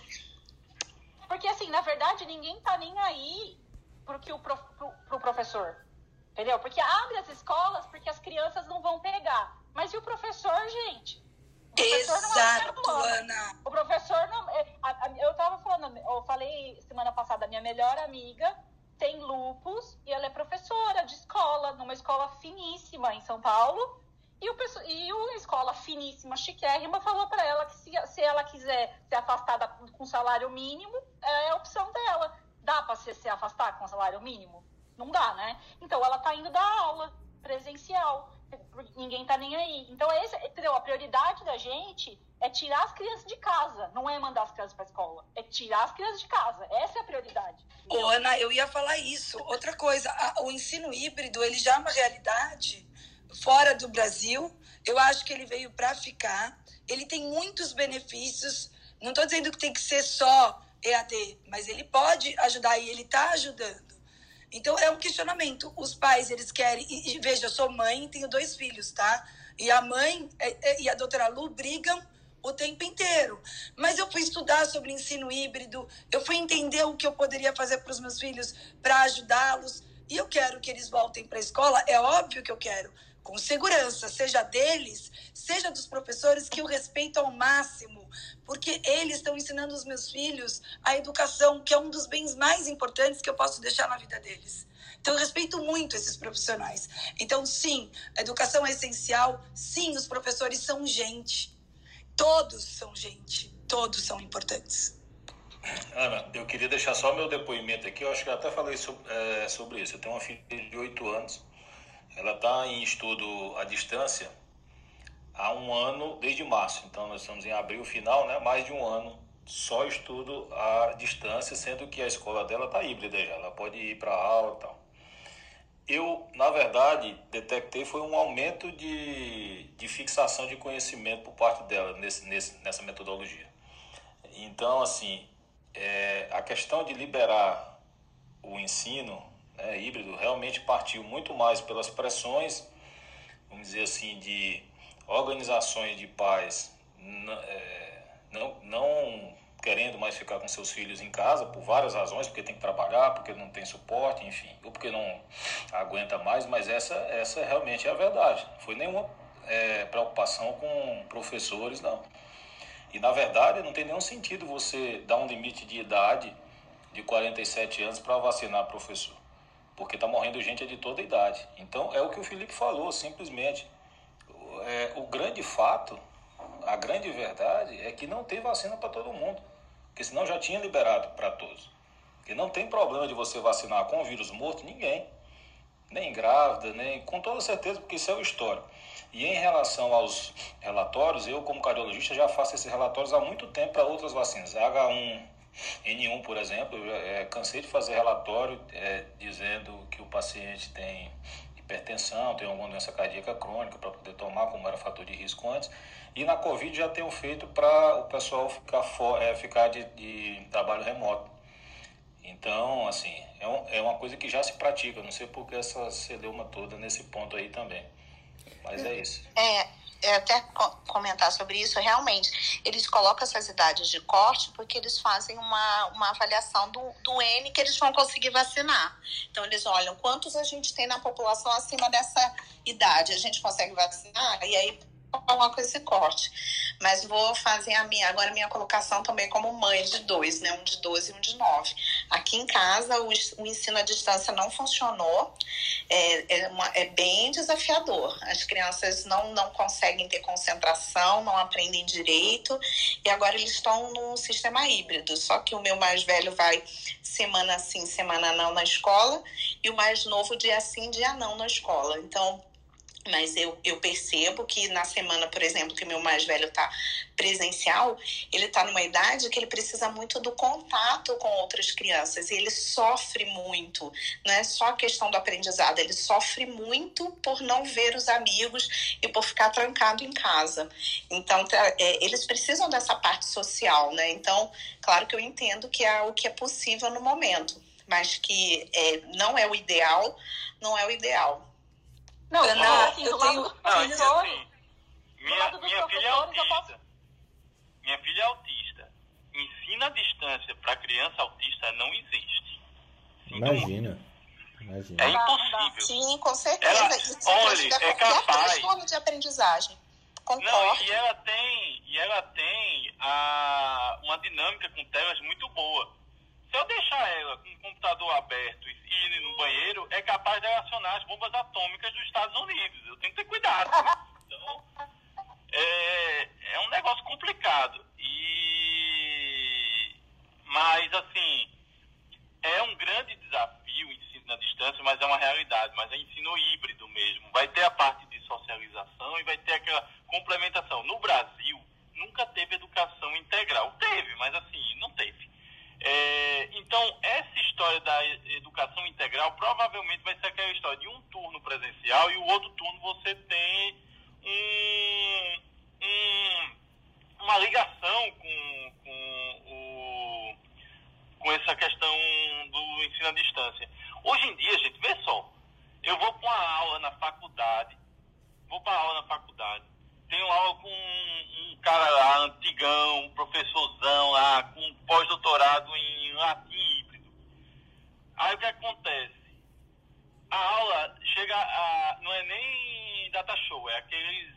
Porque, assim, na verdade, ninguém tá nem aí pro, que o pro, pro, pro professor. Entendeu? Porque abre as escolas porque as crianças não vão pegar. Mas e o professor, gente? O professor Exato, não é Ana. O professor não. É, eu tava falando, eu falei semana passada, minha melhor amiga tem lupus e ela é professora de escola, numa escola finíssima em São Paulo. E, o, e uma escola finíssima, chiquérrima, falou para ela que se, se ela quiser ser afastada com salário mínimo, é a opção dela. Dá para se, se afastar com salário mínimo? Não dá, né? Então ela tá indo dar aula presencial. Ninguém tá nem aí. Então, esse, entendeu? A prioridade da gente é tirar as crianças de casa, não é mandar as crianças para escola, é tirar as crianças de casa. Essa é a prioridade. Ô, Ana, eu ia falar isso. Outra coisa, a, o ensino híbrido, ele já é uma realidade fora do Brasil. Eu acho que ele veio para ficar. Ele tem muitos benefícios. Não estou dizendo que tem que ser só EAD, mas ele pode ajudar e ele está ajudando. Então é um questionamento. Os pais, eles querem. E, e, veja, eu sou mãe tenho dois filhos, tá? E a mãe e a doutora Lu brigam o tempo inteiro. Mas eu fui estudar sobre ensino híbrido, eu fui entender o que eu poderia fazer para os meus filhos para ajudá-los. E eu quero que eles voltem para a escola, é óbvio que eu quero, com segurança, seja deles, seja dos professores que o respeitam ao máximo, porque eles estão ensinando os meus filhos a educação, que é um dos bens mais importantes que eu posso deixar na vida deles. Então, eu respeito muito esses profissionais. Então, sim, a educação é essencial. Sim, os professores são gente. Todos são gente. Todos são importantes. Ana, eu queria deixar só meu depoimento aqui. Eu acho que eu até falei sobre, é, sobre isso. Eu tenho uma filha de 8 anos. Ela está em estudo à distância há um ano, desde março. Então, nós estamos em abril final, né? Mais de um ano só estudo à distância, sendo que a escola dela está híbrida já. Ela pode ir para aula e tal. Eu, na verdade, detectei foi um aumento de, de fixação de conhecimento por parte dela nesse, nesse, nessa metodologia. Então, assim, é, a questão de liberar o ensino né, híbrido realmente partiu muito mais pelas pressões, vamos dizer assim, de organizações de pais é, não, não querendo mais ficar com seus filhos em casa por várias razões, porque tem que trabalhar, porque não tem suporte, enfim, ou porque não aguenta mais, mas essa, essa realmente é a verdade. Não foi nenhuma é, preocupação com professores, não. E na verdade não tem nenhum sentido você dar um limite de idade de 47 anos para vacinar professor, porque está morrendo gente de toda idade. Então é o que o Felipe falou, simplesmente. É, o grande fato, a grande verdade é que não tem vacina para todo mundo. Porque senão já tinha liberado para todos. Porque não tem problema de você vacinar com vírus morto ninguém. Nem grávida, nem. Com toda certeza, porque isso é o histórico. E em relação aos relatórios, eu, como cardiologista, já faço esses relatórios há muito tempo para outras vacinas. H1N1, por exemplo, eu é, cansei de fazer relatório é, dizendo que o paciente tem hipertensão, tem alguma doença cardíaca crônica para poder tomar, como era fator de risco antes. E na Covid já tenho feito para o pessoal ficar, for, é, ficar de, de, trabalho remoto. Então, assim, é, um, é uma coisa que já se pratica. Não sei por que essa celeuma toda nesse ponto aí também. Mas é isso. É, é, até comentar sobre isso, realmente, eles colocam essas idades de corte porque eles fazem uma, uma avaliação do, do N que eles vão conseguir vacinar. Então, eles olham quantos a gente tem na população acima dessa idade, a gente consegue vacinar, e aí coloco esse corte. Mas vou fazer a minha, agora a minha colocação também como mãe de dois, né? Um de 12 e um de 9. Aqui em casa, o, o ensino à distância não funcionou. É, é, uma, é, bem desafiador. As crianças não, não conseguem ter concentração, não aprendem direito. E agora eles estão num sistema híbrido. Só que o meu mais velho vai semana sim, semana não na escola. E o mais novo, dia sim, dia não na escola. Então, mas eu, eu percebo que na semana, por exemplo, que meu mais velho está presencial, ele está numa idade que ele precisa muito do contato com outras crianças e ele sofre muito, não é só a questão do aprendizado, ele sofre muito por não ver os amigos e por ficar trancado em casa. Então, tá, é, eles precisam dessa parte social, né? Então, claro que eu entendo que é o que é possível no momento, mas que é, não é o ideal, não é o ideal. Não, Ana, assim, eu tenho... Não, assim, minha, minha filha é autista. Posso... Minha filha é autista. Ensino à distância para criança autista não existe. Imagina. Imagina. É impossível. Sim, com certeza. Ela, Isso olha, é capaz. transtorno de aprendizagem. Concordo. Não, e ela tem, e ela tem a, uma dinâmica com telas muito boa. Se eu deixar ela com o computador aberto e ir no banheiro, é capaz de acionar as bombas atômicas dos Estados Unidos. Eu tenho que ter cuidado. Então, é, é um negócio complicado. E, mas, assim, é um grande desafio o ensino na distância, mas é uma realidade. Mas é ensino híbrido mesmo. Vai ter a parte de socialização e vai ter aquela complementação. No Brasil, nunca teve educação integral. Teve, mas assim, não teve. É, então, essa história da educação integral provavelmente vai ser aquela história de um turno presencial e o outro turno você tem um, um, uma ligação com, com, o, com essa questão do ensino à distância. Hoje em dia, gente, vê só, eu vou para uma aula na faculdade, vou para aula na faculdade, tenho aula com um, um cara lá, antigão, um professorzão lá, com pós-doutorado em latim híbrido. Aí o que acontece? A aula chega a. não é nem data show, é aqueles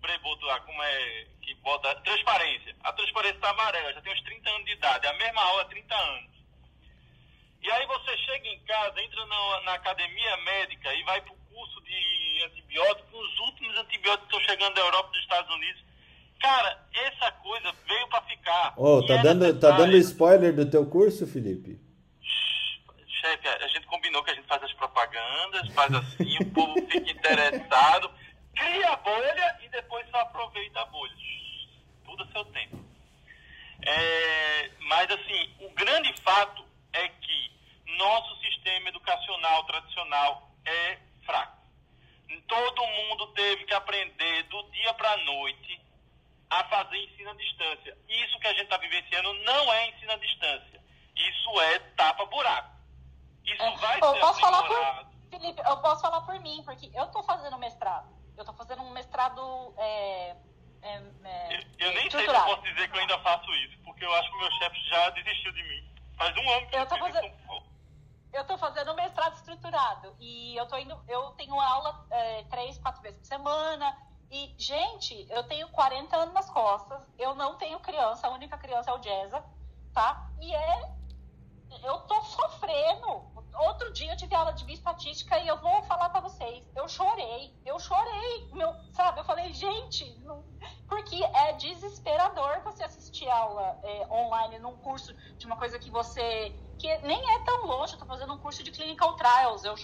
breboto lá, como é que bota. Transparência. A transparência está amarela, já tem uns 30 anos de idade, é a mesma aula há 30 anos. E aí você chega em casa, entra na, na academia médica e vai para o curso de antibióticos, os últimos antibióticos estão chegando da Europa e dos Estados Unidos. Cara, essa coisa veio para ficar. E tá dando, tá dando spoiler do teu curso, Felipe? Chefe, a gente combinou que a gente faz as propagandas, faz assim, o povo fica interessado, cria a bolha e depois só aproveita a bolha. Tudo a seu tempo. É, mas, assim, o grande fato é que nosso sistema educacional tradicional é fraco. Todo mundo teve que aprender do dia para a noite a fazer ensino à distância. Isso que a gente está vivenciando não é ensino à distância. Isso é tapa-buraco. Isso vai Eu ser posso falar por Felipe, eu posso falar por mim, porque eu tô fazendo mestrado. Eu tô fazendo um mestrado é, é, é, Eu nem sei se eu posso dizer que eu ainda faço isso, porque eu acho que o meu chefe já desistiu de mim. Faz um ano que Eu tô fiz fazendo-. Eu tô fazendo um mestrado estruturado e eu tô indo, eu tenho aula é, três, quatro vezes por semana. E, gente, eu tenho 40 anos nas costas, eu não tenho criança, a única criança é o Jeza, tá? E é. Eu tô sofrendo. Outro dia eu tive aula de bioestatística e eu vou falar pra vocês. Eu chorei, eu chorei. Meu, sabe, eu falei, gente, não... porque é desesperador você assistir aula é, online num curso de uma coisa que você. Que nem é tão longe. Eu tô fazendo um curso de clinical trials. Eu,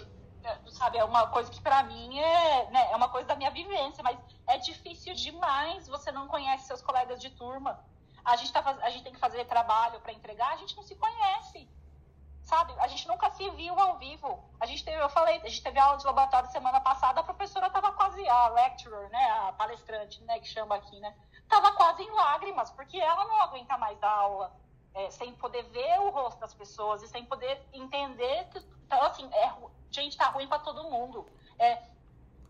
é, sabe, é uma coisa que pra mim é, né, é uma coisa da minha vivência, mas é difícil demais. Você não conhece seus colegas de turma. A gente, tá, a gente tem que fazer trabalho para entregar, a gente não se conhece. Sabe? A gente nunca se viu ao vivo. A gente teve, eu falei, a gente teve aula de laboratório semana passada, a professora tava quase, a lecturer, né, a palestrante, né, que chama aqui, né, tava quase em lágrimas, porque ela não aguenta mais dar aula é, sem poder ver o rosto das pessoas e sem poder entender. que- Então, assim, é, gente, tá ruim para todo mundo. É,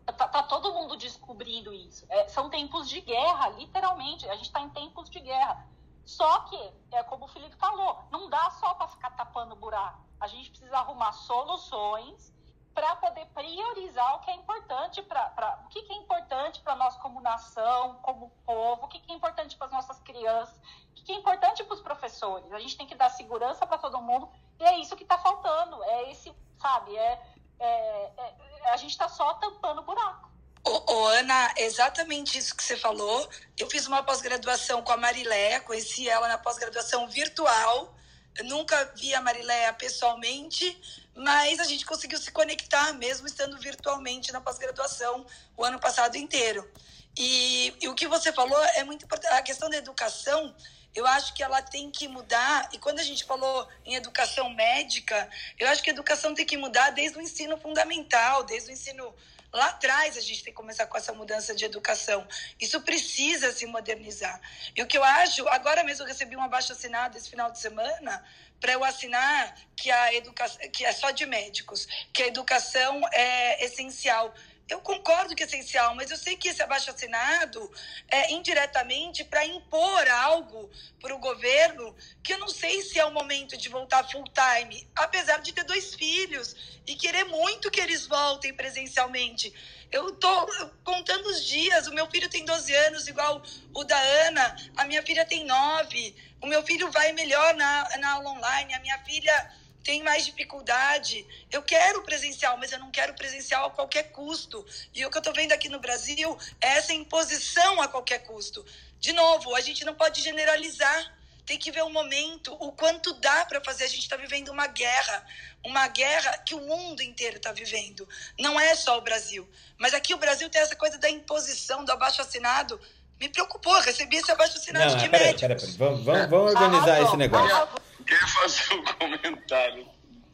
tá, tá todo mundo descobrindo isso. É, são tempos de guerra, literalmente. A gente está em tempos de guerra. Só que, é como o Felipe falou, não dá só para ficar tapando buraco. A gente precisa arrumar soluções para poder priorizar o que é importante para o que, que é importante para nós como nação, como povo, o que, que é importante para as nossas crianças, o que, que é importante para os professores. A gente tem que dar segurança para todo mundo e é isso que está faltando. É esse, sabe? É, é- é- a gente está só tampando buraco. Ô, ô, Ana, exatamente isso que você falou. Eu fiz uma pós-graduação com a Mariléia, conheci ela na pós-graduação virtual. Nunca vi a Mariléia pessoalmente, mas a gente conseguiu se conectar mesmo estando virtualmente na pós-graduação o ano passado inteiro. E, e o que você falou é muito importante. A questão da educação, eu acho que ela tem que mudar. E quando a gente falou em educação médica, eu acho que a educação tem que mudar desde o ensino fundamental, desde o ensino lá atrás a gente tem que começar com essa mudança de educação. Isso precisa se modernizar. E o que eu acho, agora mesmo eu recebi um abaixo assinado esse final de semana para eu assinar que a educação que é só de médicos, que a educação é essencial. Eu concordo que é essencial, mas eu sei que esse abaixo assinado é indiretamente para impor algo para o governo que eu não sei se é o momento de voltar full time, apesar de ter dois filhos e querer muito que eles voltem presencialmente. Eu tô contando os dias, o meu filho tem 12 anos, igual o da Ana, a minha filha tem 9, o meu filho vai melhor na, na aula online, a minha filha tem mais dificuldade. Eu quero presencial, mas eu não quero presencial a qualquer custo. E o que eu estou vendo aqui no Brasil é essa imposição a qualquer custo. De novo, a gente não pode generalizar. Tem que ver o momento, o quanto dá para fazer. A gente está vivendo uma guerra, uma guerra que o mundo inteiro está vivendo. Não é só o Brasil. Mas aqui o Brasil tem essa coisa da imposição, do abaixo assinado. Me preocupou, recebi esse abaixo assinado Não, de peraí, médico. peraí, peraí. Vamos, vamos, vamos organizar esse negócio. Queria fazer um comentário.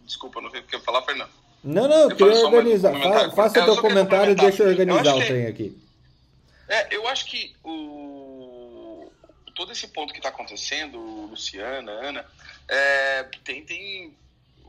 Desculpa, não sei o que falar, Fernando. Não, não, eu queria um organizar. Fa- Faça eu teu comentário e deixa eu organizar Eu o acho que- trem aqui. É, eu acho que o todo esse ponto que está acontecendo, Luciana, Ana, é, tem, tem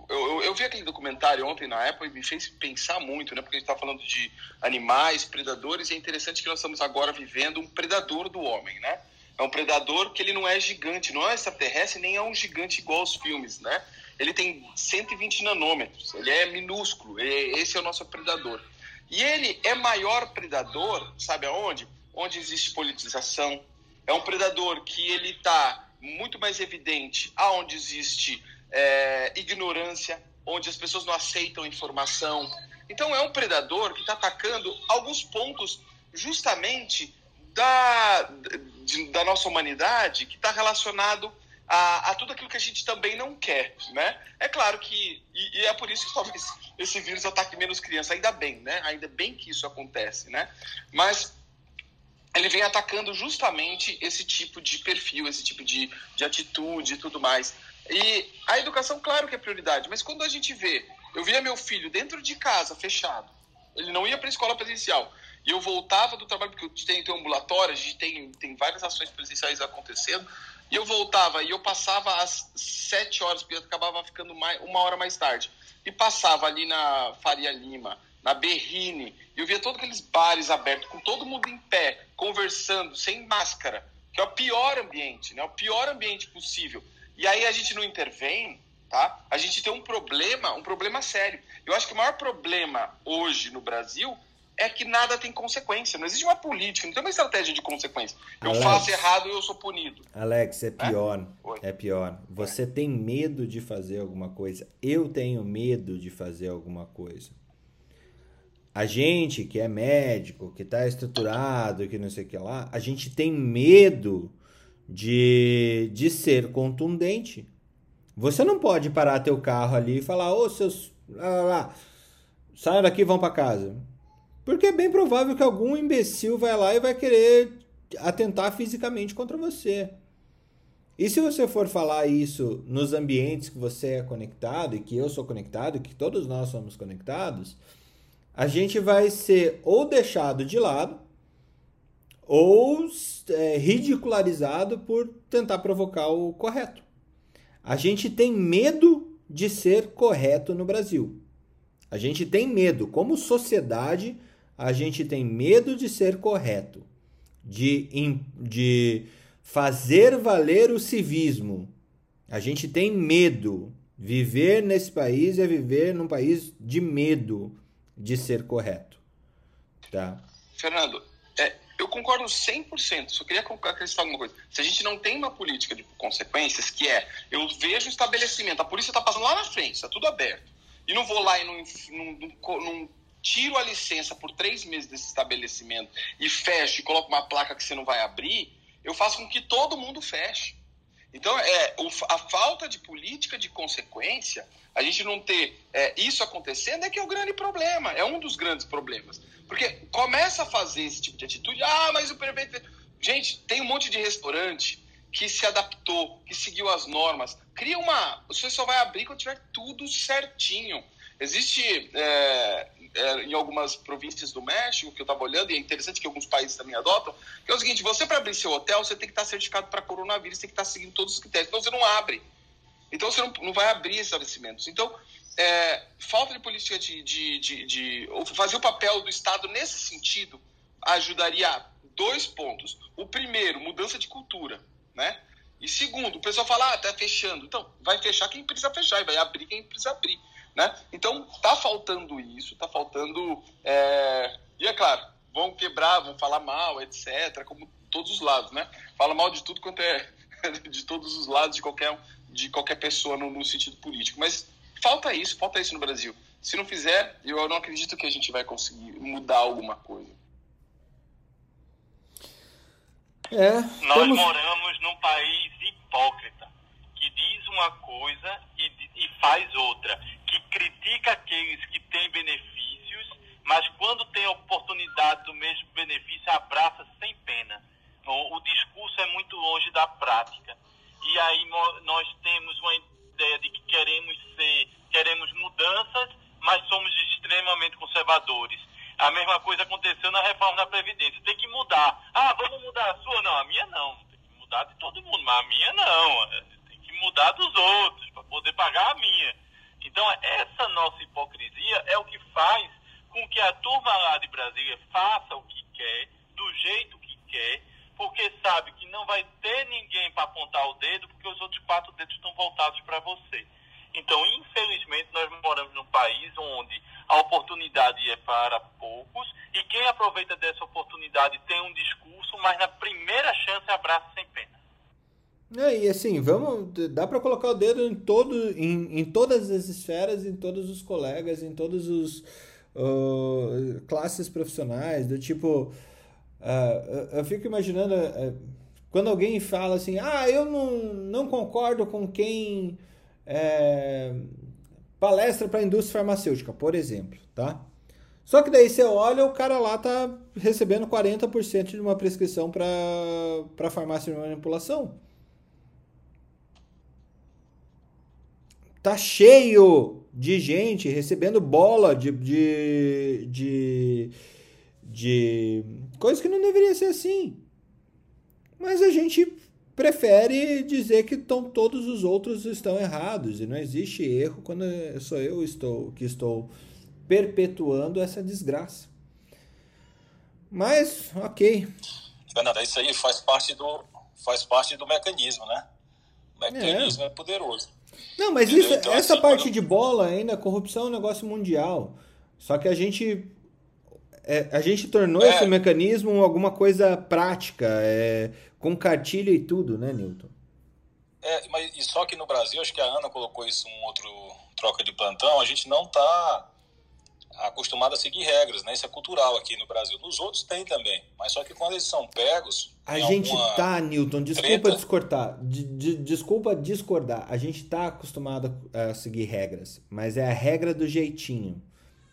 eu, eu, eu, vi aquele documentário ontem na Apple e me fez pensar muito, né? Porque a gente está falando de animais, predadores, e é interessante que nós estamos agora vivendo um predador do homem, né? É um predador que ele não é gigante, não é extraterrestre, nem é um gigante igual aos filmes, né? Ele tem 120 nanômetros, ele é minúsculo, esse é o nosso predador. E ele é maior predador, sabe aonde? Onde existe politização. É um predador que ele está muito mais evidente aonde existe é, ignorância, onde as pessoas não aceitam informação. Então é um predador que está atacando alguns pontos justamente da, de, da nossa humanidade que está relacionado a, a, tudo aquilo que a gente também não quer, né? É claro que e, e, é por isso que talvez esse vírus ataque menos crianças, ainda bem, né? Ainda bem que isso acontece, né? Mas ele vem atacando justamente esse tipo de perfil, esse tipo de, de atitude e tudo mais. E a educação, claro que é prioridade, mas quando a gente vê, eu via meu filho dentro de casa, fechado, ele não ia para a escola presencial, e eu voltava do trabalho, porque eu tenho, ambulatório, a gente tem, tem várias ações presenciais acontecendo, e eu voltava e eu passava às sete horas, porque eu acabava ficando mais, uma hora mais tarde, e passava ali na Faria Lima, na Berrine, e eu via todos aqueles bares abertos, com todo mundo em pé, conversando, sem máscara, que é o pior ambiente, né? o pior ambiente possível. E aí a gente não intervém, tá? A gente tem um problema, um problema sério. Eu acho que o maior problema hoje no Brasil é que nada tem consequência. Não existe uma política, não tem uma estratégia de consequência. Eu Alex, faço errado e eu sou punido. Alex, é pior. É, é pior. Você é. tem medo de fazer alguma coisa. Eu tenho medo de fazer alguma coisa. A gente que é médico, que está estruturado, que não sei o que lá, a gente tem medo de, de ser contundente. Você não pode parar teu carro ali e falar, ô seus. Lá, lá, lá, saiam daqui e vão para casa. Porque é bem provável que algum imbecil vai lá e vai querer atentar fisicamente contra você. E se você for falar isso nos ambientes que você é conectado e que eu sou conectado, que todos nós somos conectados, a gente vai ser ou deixado de lado ou é, ridicularizado por tentar provocar o correto. A gente tem medo de ser correto no Brasil. A gente tem medo, como sociedade, a gente tem medo de ser correto, de, de fazer valer o civismo. A gente tem medo. Viver nesse país é viver num país de medo de ser correto. Tá? Fernando, é, eu concordo 100%, só queria acrescentar alguma coisa. Se a gente não tem uma política de consequências, que é, eu vejo o estabelecimento, a polícia está passando lá na frente, está tudo aberto, e não vou lá e não, não, não, não tiro a licença por três meses desse estabelecimento e fecho e coloco uma placa que você não vai abrir, eu faço com que todo mundo feche. Então, é, a falta de política de consequência, a gente não ter é, isso acontecendo é que é o grande problema, é um dos grandes problemas. Porque começa a fazer esse tipo de atitude, ah, mas o prefeito. Gente, tem um monte de restaurante que se adaptou, que seguiu as normas. Cria uma. Você só vai abrir quando tiver tudo certinho. Existe é, é, em algumas províncias do México, que eu estava olhando, e é interessante que alguns países também adotam, que é o seguinte: você, para abrir seu hotel, você tem que estar certificado para coronavírus, tem que estar seguindo todos os critérios. Então você não abre. Então você não, não vai abrir estabelecimentos. Então, é, falta de política de, de, de, de, fazer o papel do Estado nesse sentido ajudaria dois pontos. O primeiro, mudança de cultura, né? E segundo, o pessoal fala, ah, tá fechando. Então, vai fechar quem precisa fechar e vai abrir quem precisa abrir, né? Então, tá faltando isso, tá faltando... É... E é claro, vão quebrar, vão falar mal, etc., como todos os lados, né? Fala mal de tudo quanto é... de todos os lados, de qualquer, de qualquer pessoa no, no sentido político. Mas Falta isso, falta isso no Brasil. Se não fizer, eu não acredito que a gente vai conseguir mudar alguma coisa. É, Nós temos... moramos num país hipócrita, que diz uma coisa e, e faz outra, que critica aqueles que têm benefícios, mas quando tem oportunidade do mesmo benefício, abraça sem pena. O, o discurso é muito longe da prática. E aí nós temos uma ideia de que queremos ser, queremos mudanças, mas somos extremamente conservadores. A mesma coisa aconteceu na reforma da Previdência. Tem que mudar. Ah, vamos mudar a sua? Não, a minha não. Tem que mudar de todo mundo, mas a minha não. Tem que mudar dos outros para poder pagar a minha. Então, essa nossa hipocrisia é o que faz com que a turma lá de Brasília faça o que quer, do jeito que quer, porque sabe que não vai ter ninguém para apontar o dedo, porque os outros quatro dedos estão voltados para você. Então, infelizmente, nós moramos num país onde a oportunidade é para poucos e quem aproveita dessa oportunidade tem um discurso, mas na primeira chance abraça sem pena. É, e assim, vamos. Dá para colocar o dedo em, todo, em, em todas as esferas, em todos os colegas, em todos os uh, classes profissionais, do tipo. Uh, eu fico imaginando. Uh, quando alguém fala assim, ah, eu não, não concordo com quem é, palestra para a indústria farmacêutica, por exemplo, tá? Só que daí você olha, o cara lá tá recebendo 40% de uma prescrição para farmácia de manipulação. Tá cheio de gente recebendo bola de, de, de, de coisas que não deveria ser assim. Mas a gente prefere dizer que tão, todos os outros estão errados e não existe erro quando sou eu estou que estou perpetuando essa desgraça. Mas, ok. Fernanda, isso aí faz parte do faz parte do mecanismo, né? O mecanismo é, é poderoso. Não, mas isso, então, essa assim, parte quando... de bola ainda, corrupção é um negócio mundial. Só que a gente é, a gente tornou é. esse mecanismo alguma coisa prática, é, com cartilha e tudo, né, Newton? É, mas e só que no Brasil, acho que a Ana colocou isso um outro troca de plantão, a gente não está acostumado a seguir regras, né? Isso é cultural aqui no Brasil. Nos outros tem também, mas só que quando eles são pegos. A gente tá, Newton, desculpa discordar, de, de, desculpa discordar. A gente tá acostumado a seguir regras, mas é a regra do jeitinho.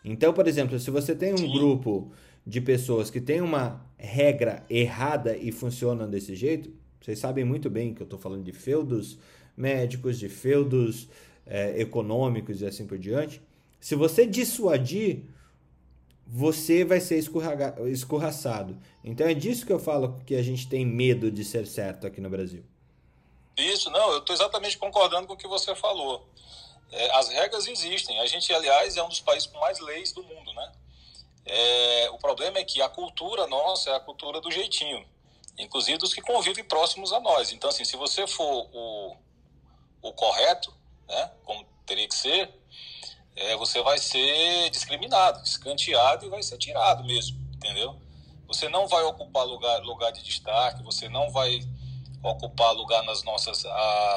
Então, por exemplo, se você tem um Sim. grupo de pessoas que tem uma regra errada e funcionam desse jeito, vocês sabem muito bem que eu estou falando de feudos médicos, de feudos é, econômicos e assim por diante. Se você dissuadir, você vai ser escorraçado. Então é disso que eu falo que a gente tem medo de ser certo aqui no Brasil. Isso, não, eu estou exatamente concordando com o que você falou. É, as regras existem. A gente, aliás, é um dos países com mais leis do mundo, né? É, o problema é que a cultura nossa é a cultura do jeitinho, inclusive dos que convivem próximos a nós. Então, assim, se você for o, o correto, né, como teria que ser, é, você vai ser discriminado, escanteado e vai ser tirado mesmo, entendeu? Você não vai ocupar lugar, lugar de destaque, você não vai ocupar lugar nas nossas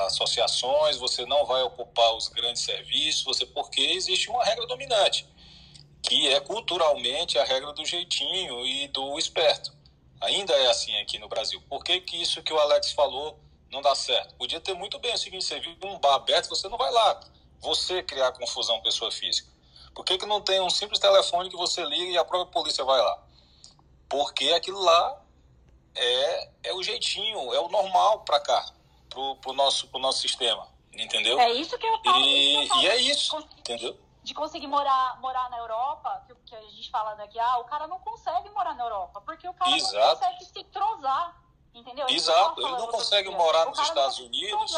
associações, você não vai ocupar os grandes serviços, você porque existe uma regra dominante, que é culturalmente a regra do jeitinho e do esperto. Ainda é assim aqui no Brasil. Por que, que isso que o Alex falou não dá certo? Podia ter muito bem o seguinte, você viu um bar aberto, você não vai lá. Você criar confusão pessoa física. Por que, que não tem um simples telefone que você liga e a própria polícia vai lá? Porque aquilo lá é, é o jeitinho, é o normal para cá, pro, pro, nosso, pro nosso sistema, entendeu? É isso que eu falo. E, eu falo e é isso, entendeu? De conseguir morar, morar na Europa, que, que a gente fala daqui, ah, o cara não consegue morar na Europa, porque o cara Exato. não consegue se trozar, entendeu? É Exato, ele não consegue morar nos Estados Unidos.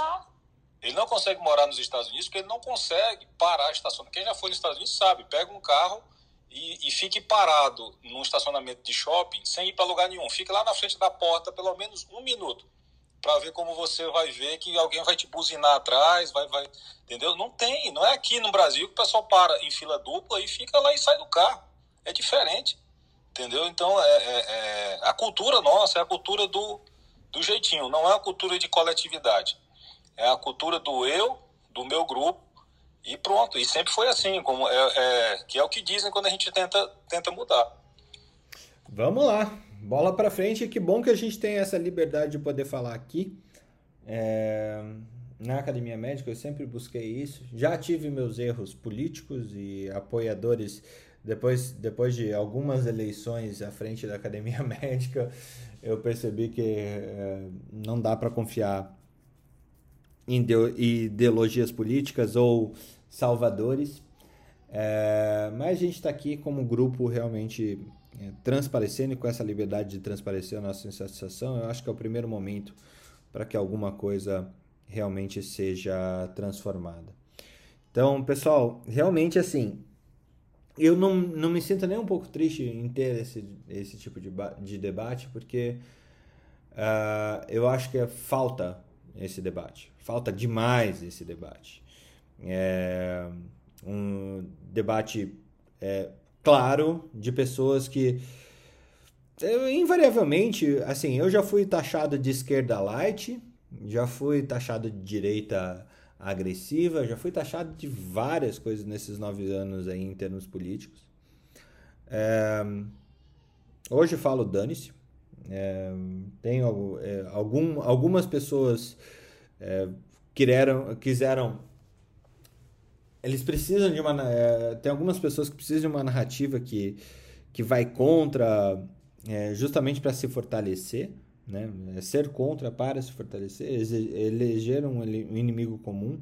Ele não consegue morar nos Estados Unidos porque ele não consegue parar a estação. Quem já foi nos Estados Unidos sabe, pega um carro e, e fique parado num estacionamento de shopping sem ir para lugar nenhum. Fique lá na frente da porta pelo menos um minuto para ver como você vai ver que alguém vai te buzinar atrás, vai, vai, entendeu? Não tem, não é aqui no Brasil que o pessoal para em fila dupla e fica lá e sai do carro. É diferente, entendeu? Então é, é, é a cultura nossa é a cultura do, do jeitinho, não é a cultura de coletividade, é a cultura do eu, do meu grupo e pronto, e sempre foi assim, como é, é, que é o que dizem quando a gente tenta, tenta mudar. Vamos lá, bola para frente. Que bom que a gente tem essa liberdade de poder falar aqui. É, na Academia Médica eu sempre busquei isso. Já tive meus erros políticos e apoiadores depois, depois de algumas eleições à frente da Academia Médica, eu percebi que é, não dá para confiar ideologias políticas ou salvadores. É, mas a gente está aqui como grupo realmente é, transparecendo e com essa liberdade de transparecer a nossa insatisfação, eu acho que é o primeiro momento para que alguma coisa realmente seja transformada. Então, pessoal, realmente assim, eu não, não me sinto nem um pouco triste em ter esse, esse tipo de, de debate, porque uh, eu acho que falta esse debate. Falta demais esse debate. É um debate é, claro de pessoas que eu, invariavelmente, assim, eu já fui taxado de esquerda light, já fui taxado de direita agressiva, já fui taxado de várias coisas nesses nove anos aí em termos políticos. É, hoje falo dane-se. É, tenho é, algum, algumas pessoas é, quiseram, quiseram eles precisam de uma é, tem algumas pessoas que precisam de uma narrativa que, que vai contra é, justamente para se fortalecer né? É ser contra para se fortalecer, eleger um inimigo comum.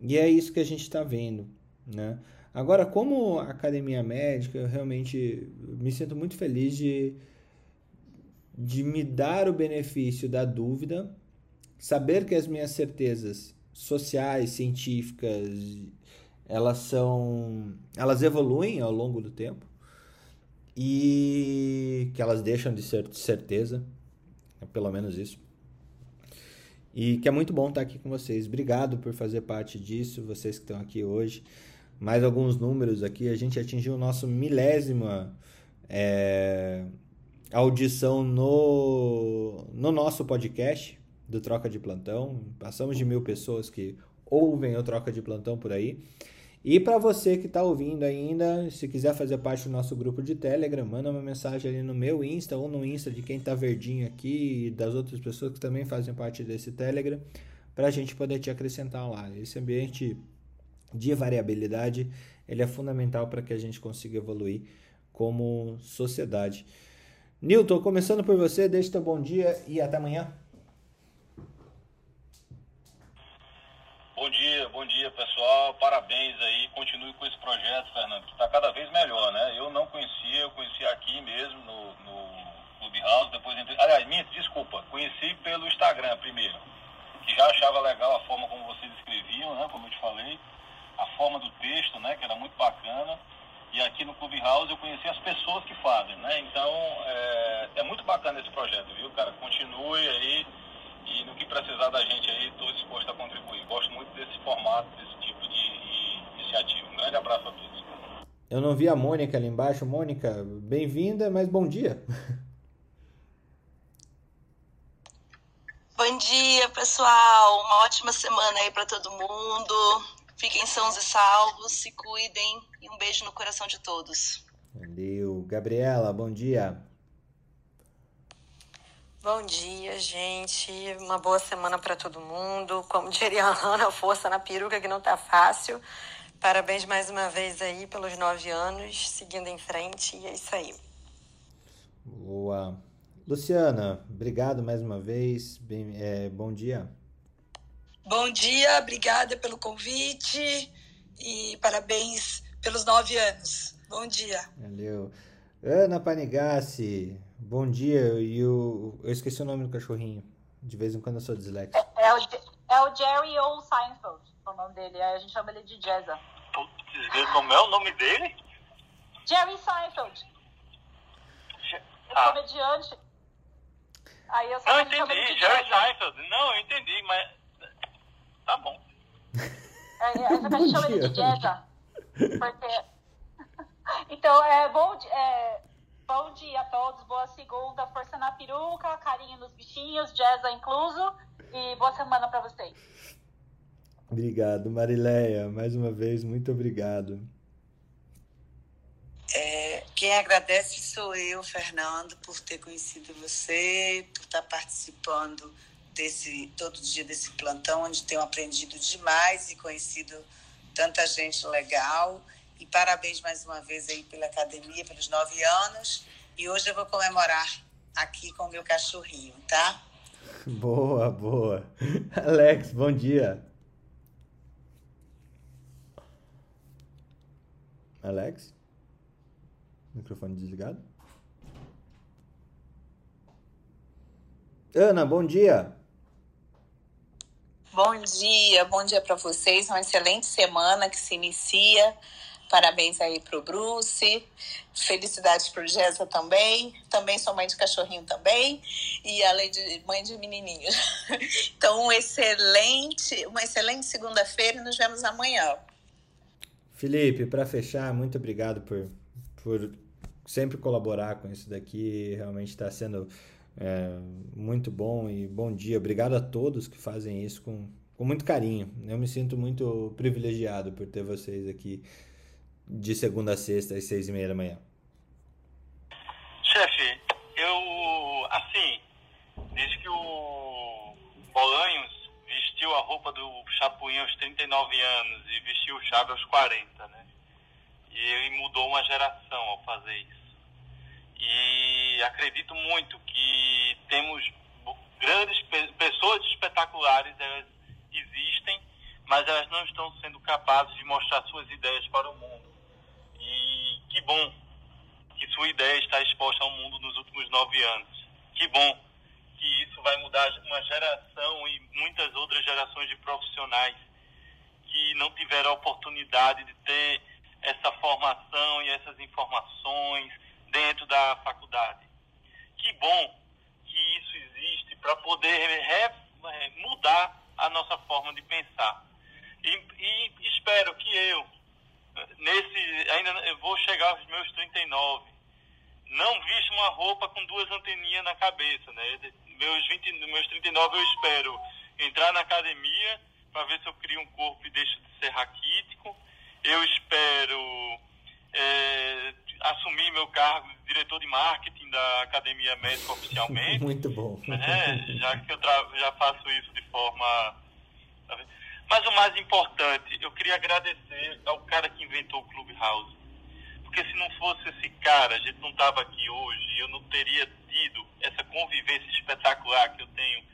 E é isso que a gente está vendo. Né? Agora, como academia médica, eu realmente me sinto muito feliz de, de me dar o benefício da dúvida, saber que as minhas certezas sociais, científicas, elas são, elas evoluem ao longo do tempo e que elas deixam de ser certeza, é pelo menos isso. E que é muito bom estar aqui com vocês. Obrigado por fazer parte disso, vocês que estão aqui hoje. Mais alguns números aqui. A gente atingiu o nosso milésima é, audição no, no nosso podcast do Troca de Plantão. Passamos de mil pessoas que ouvem o Troca de Plantão por aí. E para você que está ouvindo ainda, se quiser fazer parte do nosso grupo de Telegram, manda uma mensagem ali no meu Insta ou no Insta de quem está verdinho aqui e das outras pessoas que também fazem parte desse Telegram, para a gente poder te acrescentar lá. Esse ambiente de variabilidade ele é fundamental para que a gente consiga evoluir como sociedade. Newton, começando por você, deixa teu bom dia e até amanhã. Bom dia, bom dia pessoal, parabéns aí, continue com esse projeto, Fernando, que está cada vez melhor, né? Eu não conhecia, eu conheci aqui mesmo no, no Clubhouse, depois entrei, aliás, minha, desculpa, conheci pelo Instagram primeiro, que já achava legal a forma como vocês escreviam, né, como eu te falei, a forma do texto, né, que era muito bacana, e aqui no Clubhouse eu conheci as pessoas que fazem, né, então é, é muito bacana esse projeto, viu, cara, continue aí, e no que precisar da gente aí, estou disposto a contribuir. Gosto muito desse formato, desse tipo de iniciativa. Um grande abraço a todos. Eu não vi a Mônica ali embaixo. Mônica, bem-vinda, mas bom dia. Bom dia, pessoal. Uma ótima semana aí para todo mundo. Fiquem sãos e salvos, se cuidem e um beijo no coração de todos. Valeu. Gabriela, bom dia. Bom dia, gente. Uma boa semana para todo mundo. Como diria a Ana, força na peruca que não tá fácil. Parabéns mais uma vez aí pelos nove anos, seguindo em frente, e é isso aí. Boa. Luciana, obrigado mais uma vez. Bem, é, bom dia. Bom dia, obrigada pelo convite e parabéns pelos nove anos. Bom dia. Valeu. Ana Panigassi, Bom dia, e o... eu esqueci o nome do cachorrinho. De vez em quando eu sou dislexo. É, é, o, é o Jerry ou Seinfeld, o nome dele. A gente chama ele de Jezza. Como é o nome dele? Jerry Seinfeld. É ah. comediante. Aí eu só Não, entendi, Jerry Seinfeld. Não, eu entendi, mas. Tá bom. É, é, gente chama ele de Jezza. Porque. então, é bom. É, Bom dia a todos, boa segunda, força na peruca, carinho nos bichinhos, jazz incluso, e boa semana para vocês. Obrigado, Marileia, mais uma vez, muito obrigado. É, quem agradece sou eu, Fernando, por ter conhecido você, por estar participando desse todo dia desse plantão, onde tenho aprendido demais e conhecido tanta gente legal. E parabéns mais uma vez aí pela academia, pelos nove anos. E hoje eu vou comemorar aqui com o meu cachorrinho, tá? Boa, boa. Alex, bom dia. Alex? Microfone desligado? Ana, bom dia. Bom dia, bom dia para vocês. Uma excelente semana que se inicia. Parabéns aí pro Bruce. Felicidades pro Jéssica também. Também sou mãe de cachorrinho também. E além de mãe de menininhos. Então, um excelente, uma excelente segunda-feira e nos vemos amanhã. Felipe, para fechar, muito obrigado por, por sempre colaborar com isso daqui. Realmente está sendo é, muito bom e bom dia. Obrigado a todos que fazem isso com, com muito carinho. Eu me sinto muito privilegiado por ter vocês aqui de segunda a sexta às seis e meia da manhã. Chefe, eu, assim, desde que o Bolanhos vestiu a roupa do Chapuinho aos 39 anos e vestiu o Chaves aos 40, né? E ele mudou uma geração ao fazer isso. E acredito muito que temos grandes pessoas espetaculares, elas existem, mas elas não estão sendo capazes de mostrar suas ideias para o mundo. E que bom que sua ideia está exposta ao mundo nos últimos nove anos. Que bom que isso vai mudar uma geração e muitas outras gerações de profissionais que não tiveram a oportunidade de ter essa formação e essas informações dentro da faculdade. Que bom que isso existe para poder re, mudar a nossa forma de pensar. E, e, espero que eu, nesse, ainda eu vou chegar aos meus 39, não vista uma roupa com duas anteninhas na cabeça, né? Meus 20, meus 39 eu espero entrar na academia para ver se eu crio um corpo e deixo de ser raquítico. Eu espero é, assumir meu cargo de diretor de marketing da Academia Médica oficialmente. Muito bom. Né? Já que eu já faço isso de forma. Mas o mais importante, eu queria agradecer ao cara que inventou o Clubhouse. Porque se não fosse esse cara, a gente não estava aqui hoje, eu não teria tido essa convivência espetacular que eu tenho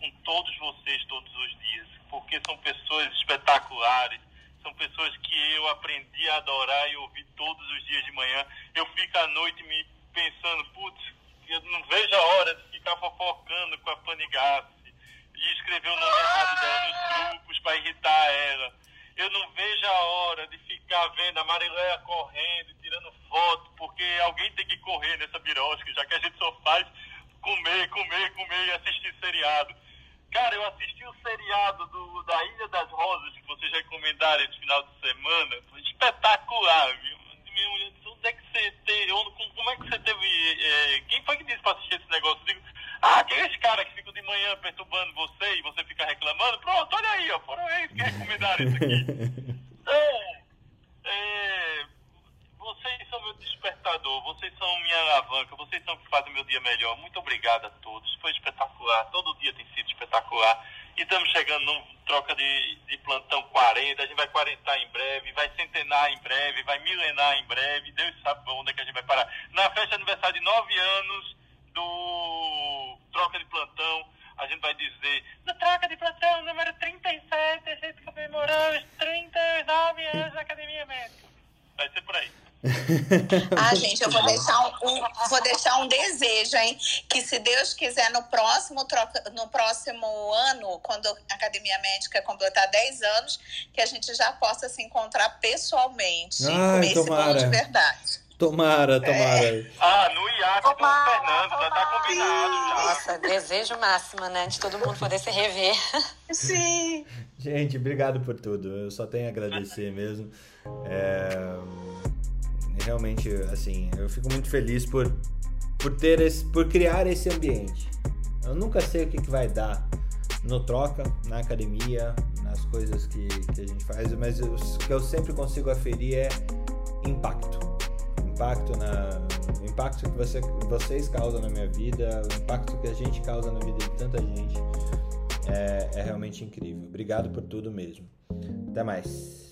com todos vocês todos os dias. Porque são pessoas espetaculares, são pessoas que eu aprendi a adorar e ouvir todos os dias de manhã. Eu fico à noite me pensando, putz, eu não vejo a hora de ficar fofocando com a Panigassi e escrever o nome errado dela nos grupos para irritar ela. Eu não vejo a hora de ficar vendo a Marileia correndo, tirando foto, porque alguém tem que correr nessa birosca, já que a gente só faz comer, comer, comer e assistir seriado. Cara, eu assisti o seriado do, da Ilha das Rosas, que vocês recomendaram esse final de semana. Foi espetacular, viu? Onde é que você teve, como é que você teve. É, quem foi que disse pra assistir esse negócio? Eu digo, ah, aqueles caras que ficam de manhã perturbando você e você fica reclamando. Pronto, olha aí, ó, foram eles que recomendaram isso aqui. Então, é, vocês são meu despertador, vocês são minha alavanca, vocês são que fazem meu dia melhor. Muito obrigado a todos. Foi espetacular. Todo dia tem sido espetacular. E estamos chegando num troca de, de plantão 40. A gente vai quarentar em breve, vai centenar em breve, vai milenar em breve. Deus sabe onde é que a gente vai parar. Na festa de aniversário de 9 anos do troca de plantão, a gente vai dizer: no troca de plantão número 37, a gente comemorou os 39 anos da Academia Médica. Vai ser por aí. Ah, gente, eu vou deixar um, um, vou deixar um desejo, hein? Que se Deus quiser, no próximo, troca, no próximo ano, quando a Academia Médica completar 10 anos, que a gente já possa se encontrar pessoalmente. Ai, comer tomara. esse bolo de verdade. Tomara, tomara. É. Ah, no IAC do Fernando, já tá combinado. Já. Nossa, desejo máximo, né? De todo mundo poder se rever. Sim. Gente, obrigado por tudo. Eu só tenho a agradecer mesmo. É, realmente, assim, eu fico muito feliz por, por ter esse, por criar esse ambiente. Eu nunca sei o que, que vai dar no troca, na academia, nas coisas que, que a gente faz, mas eu- o que eu sempre consigo aferir é impacto. Impacto na impacto que você, vocês causam na minha vida, o impacto que a gente causa na vida de tanta gente é, é realmente incrível. Obrigado por tudo mesmo. Até mais.